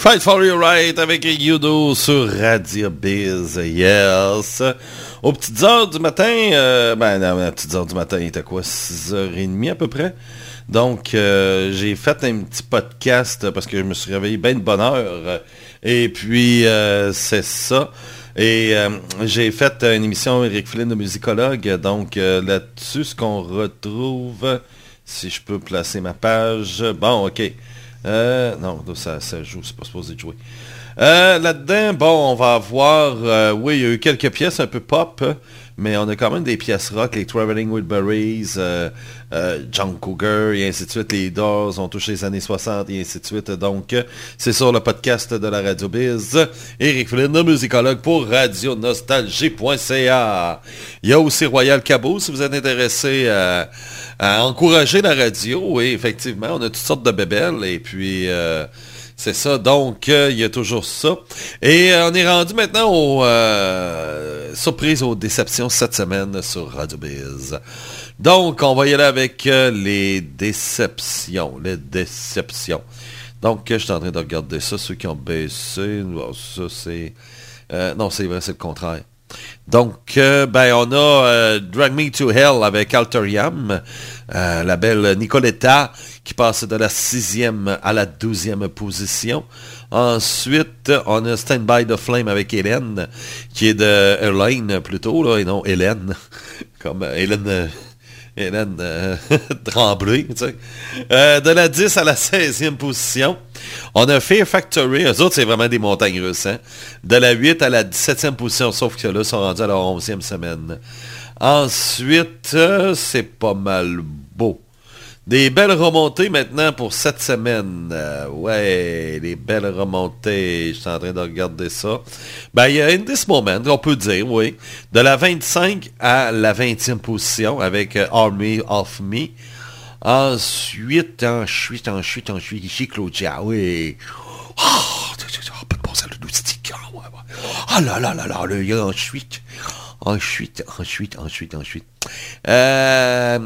Fight for your right avec Yudo sur Radio Biz, yes. Aux petites heures du matin, euh, ben non, aux petites heures du matin, il était quoi, 6h30 à peu près? Donc, euh, j'ai fait un petit podcast parce que je me suis réveillé bien de bonne heure. Et puis, euh, c'est ça. Et j'ai fait une émission Eric Flynn de musicologue. Donc, là-dessus, ce qu'on retrouve, si je peux placer ma page. Bon, OK. Euh, non, ça, ça joue, c'est pas supposé jouer. Euh, Là-dedans, bon, on va avoir, euh, oui, il y a eu quelques pièces un peu pop, mais on a quand même des pièces rock, les Traveling with Berries, euh, euh, John Cougar, et ainsi de suite. Les Doors ont touché les années 60, et ainsi de suite. Donc, euh, c'est sur le podcast de la Radio Biz. Eric Flynn, le musicologue pour radionostalgie.ca. Il y a aussi Royal Cabot, si vous êtes intéressé à, à encourager la radio. Oui, effectivement, on a toutes sortes de bébelles, et puis... euh, c'est ça, donc euh, il y a toujours ça. Et euh, on est rendu maintenant aux euh, surprises aux déceptions cette semaine sur Radio Biz. Donc on va y aller avec les déceptions, les déceptions. Donc je suis en train de regarder ça, ceux qui ont baissé, ça c'est... non, c'est vrai, c'est le contraire. Donc, ben, on a Drag Me to Hell avec Alteriam, euh, la belle Nicoletta qui passe de la sixième à la douzième position. Ensuite, on a Stand by the Flame avec Hélène, qui est de Hélène plutôt, là, et non Hélène, comme euh, Hélène... euh, Hélène euh. Euh, de la 10 à la 16e position. On a Fear Factory, eux autres, c'est vraiment des montagnes russes. hein. De la 8 à la 17e position, sauf que là, ils sont rendus à la 11e semaine. Ensuite, c'est pas mal beau. Des belles remontées maintenant pour cette semaine. Euh, ouais, des belles remontées. Je suis en train de regarder ça. Ben, il y a In This Moment, on peut dire, oui. De la 25 à la 20e position avec euh, Army of Me. Ensuite, ensuite, ensuite, ensuite, ici, Claudia, oui. Oh, pas de bon sens, le stick. Ah, là là là là, a ensuite, ensuite, ensuite, ensuite, ensuite. Euh,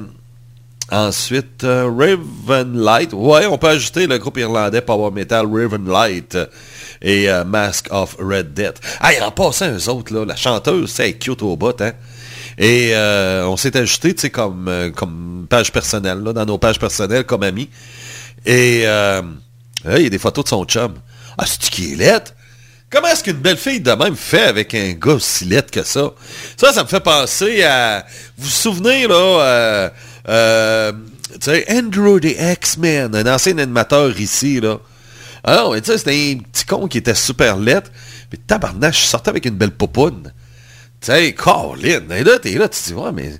ensuite, euh, Raven Light. Ouais, on peut ajouter le groupe irlandais Power Metal Raven Light euh, et euh, Mask of Red Death. Ah, en passant, eux autres, là, la chanteuse, c'est cute au bout, hein. Et euh, on s'est ajouté, tu sais, comme, euh, comme page personnelle, là, dans nos pages personnelles, comme amis. Et il y a des photos de son chum. Ah, c'est qui est lettre? Comment est-ce qu'une belle fille de même fait avec un gars aussi laid que ça? Ça, ça me fait penser à... Vous vous souvenez, là, euh, tu sais, Andrew the X-Men, un ancien animateur ici, là. Alors, mais tu sais, c'était un petit con qui était super laid. Puis tabarnache, je sortais avec une belle popoune. Tu sais, Colin, et là, t'es là, tu te dis, ouais, mais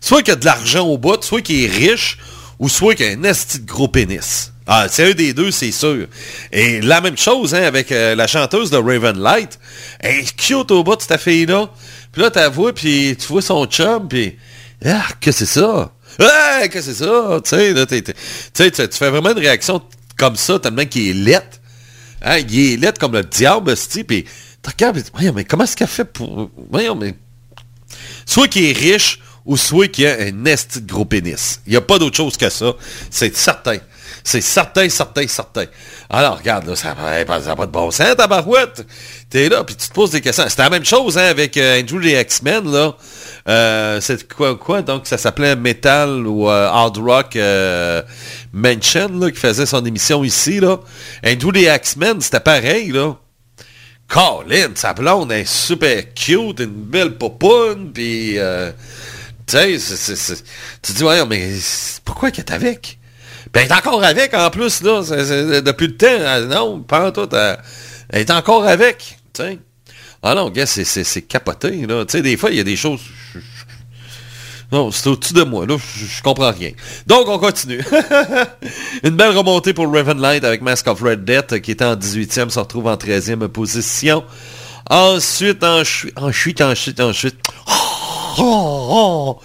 soit qu'il y a de l'argent au bout, soit qu'il est riche, ou soit qu'il y a un esti de gros pénis. Ah, c'est un des deux, c'est sûr. Et la même chose, hein, avec euh, la chanteuse de Raven Light. Elle est cute au bout de cette fille-là. Puis là, t'as puis tu vois son chum, puis... Ah, que c'est ça? Ah, que c'est ça? Tu sais, tu fais vraiment une réaction comme ça, tellement qu'il est laid. Hein, il est laid comme le diable, esti, puis tu regardes, mais comment est-ce qu'elle fait pour... Voyons, mais... Soit qu'il est riche, ou soit qu'il a un esti de gros pénis. Il n'y a pas d'autre chose que ça. C'est certain. C'est certain, certain, certain. Alors, regarde, là, ça n'a pas, ça a pas de bon sens, ta barouette. T'es là, puis tu te poses des questions. C'était la même chose, hein, avec euh, Andrew les X-Men, là. Euh, c'est quoi, quoi? Donc, ça s'appelait Metal ou euh, Hard Rock euh, Mansion, qui faisait son émission ici, là. Andrew les X-Men, c'était pareil, là. Colin, sa blonde est super cute, une belle popoune, puis... euh, tu sais, tu dis, ouais, mais pourquoi qu'elle est avec? Ben, elle est encore avec, en plus, là, depuis le temps. Non, pas en tout. Elle, est encore avec. Ah non, gars, c'est, capoté, là. Tu sais, des fois, il y a des choses... Non, c'est au-dessus de moi, là. Je, comprends rien. Donc, on continue. Une belle remontée pour Ravenlight avec Mask of Red Death, qui était en 18e, se retrouve en 13e position. Ensuite, ensuite, ensuite, ensuite, ensuite... Oh, oh.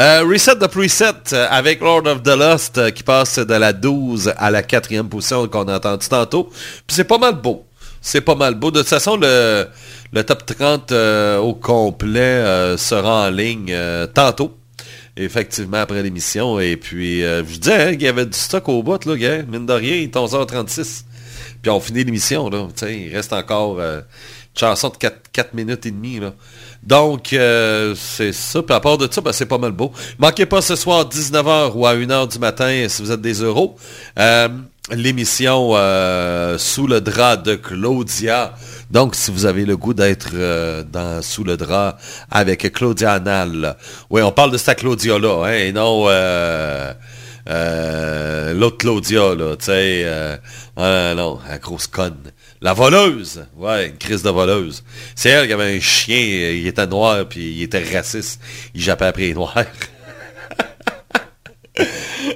Euh, reset de preset avec Lord of the Lost euh, qui passe de la 12 à la 4e position qu'on a entendu tantôt. Puis c'est pas mal beau. C'est pas mal beau. De toute façon, le, le top 30 euh, au complet euh, sera en ligne euh, tantôt. Effectivement, après l'émission. Et puis, je disais hein, qu'il y avait du stock au bout, là, gars. Mine de rien, il est 11h36. Puis on finit l'émission, là. Il reste encore une chanson de 4, 4 minutes et demie, là. Donc, c'est ça. Puis à part de ça, ben, c'est pas mal beau. Manquez pas ce soir 19h ou à 1h du matin si vous êtes des euros. L'émission Sous le drap de Claudia. Donc, si vous avez le goût d'être euh, Sous le drap avec Claudia Anal. Oui, on parle de cette Claudia-là, hein, et non... Euh, euh, l'autre Claudia, là, tu sais, ah, non, la grosse conne. La voleuse, ouais, une crise de voleuse. C'est elle qui avait un chien, il était noir, puis il était raciste. Il jappait après les noirs.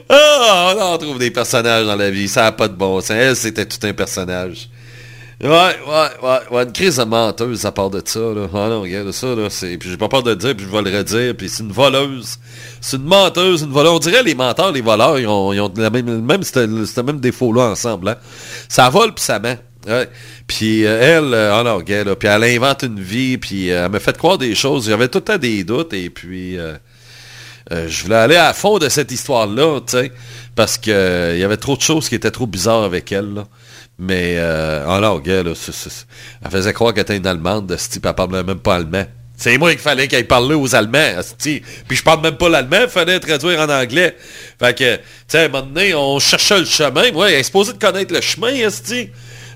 Ah, on en trouve des personnages dans la vie, ça n'a pas de bon sens. Elle, c'était tout un personnage. Ouais, ouais, ouais, ouais, une crise de menteuse à part de ça, là. Ah non, regarde ça, là, c'est... Puis j'ai pas peur de le dire, puis je vais le redire, puis c'est une voleuse. C'est une menteuse, une voleuse. On dirait les menteurs, les voleurs, ils ont, ils ont même, même, défaut-là ensemble, hein. Ça vole, puis ça ment. Puis euh, elle, ah non, regarde, là, puis elle invente une vie, puis euh, elle me fait croire des choses. J'avais tout le temps des doutes, et puis... je voulais aller à fond de cette histoire-là, tu sais, parce que euh, il y avait trop de choses qui étaient trop bizarres avec elle, là. Mais, euh, oh là, là, c'est- c'est- elle faisait croire qu'elle était une Allemande, de ce type, elle parlait même pas allemand. C'est moi qu'il fallait qu'elle parle aux Allemands. Puis je parle même pas l'allemand, fallait traduire en anglais. Fait que, tu sais, à un moment donné, on cherchait le chemin. Ouais, elle est supposée de connaître le chemin, asti.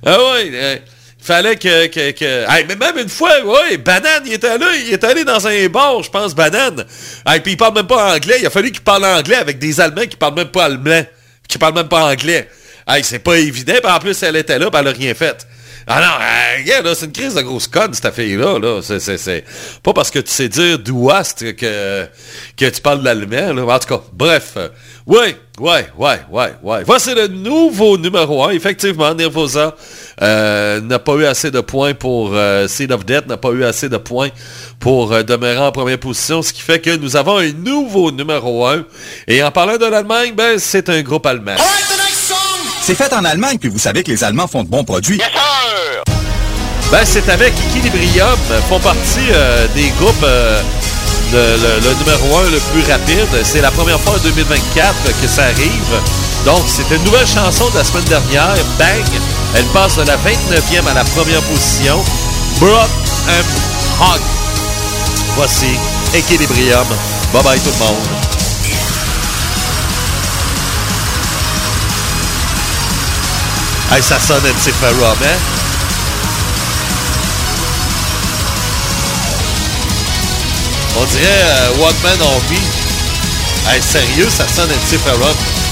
Ah ouais, euh, fallait que... que, que... Mais même une fois, ouais, Banane, il était là, il est allé dans un bar, je pense, Banane. Puis il parle même pas anglais, il a fallu qu'il parle anglais avec des Allemands qui parlent même pas allemand, qui parlent même pas anglais. Hey, c'est pas évident, puis en plus, elle était là, puis elle a rien fait. Ah non, c'est une crise de grosse conne, cette fille-là, là. C'est, pas parce que tu sais dire d'ouast que, que tu parles l'allemand, là. En tout cas, bref. ouais, ouais, ouais, ouais, ouais. Voici le nouveau numéro 1. Effectivement, Nervosa euh, n'a pas eu assez de points pour euh, Seed of Death, n'a pas eu assez de points pour euh, demeurer en première position, ce qui fait que nous avons un nouveau numéro 1. Et en parlant de l'Allemagne, ben, c'est un groupe allemand. C'est fait en Allemagne, puis vous savez que les Allemands font de bons produits. Ben, c'est avec Equilibrium, font partie euh, des groupes euh, de, le, le numéro 1 le plus rapide. C'est la première fois en 2024 que ça arrive. Donc, c'est une nouvelle chanson de la semaine dernière, Bang. Elle passe de la 29e à la première position. Brock and Hog. Voici Equilibrium. Bye bye tout le monde. Hey, ça sonne MC Ferrum, hein? On dirait euh, One Man. Hey, sérieux, ça sonne MC Ferrum.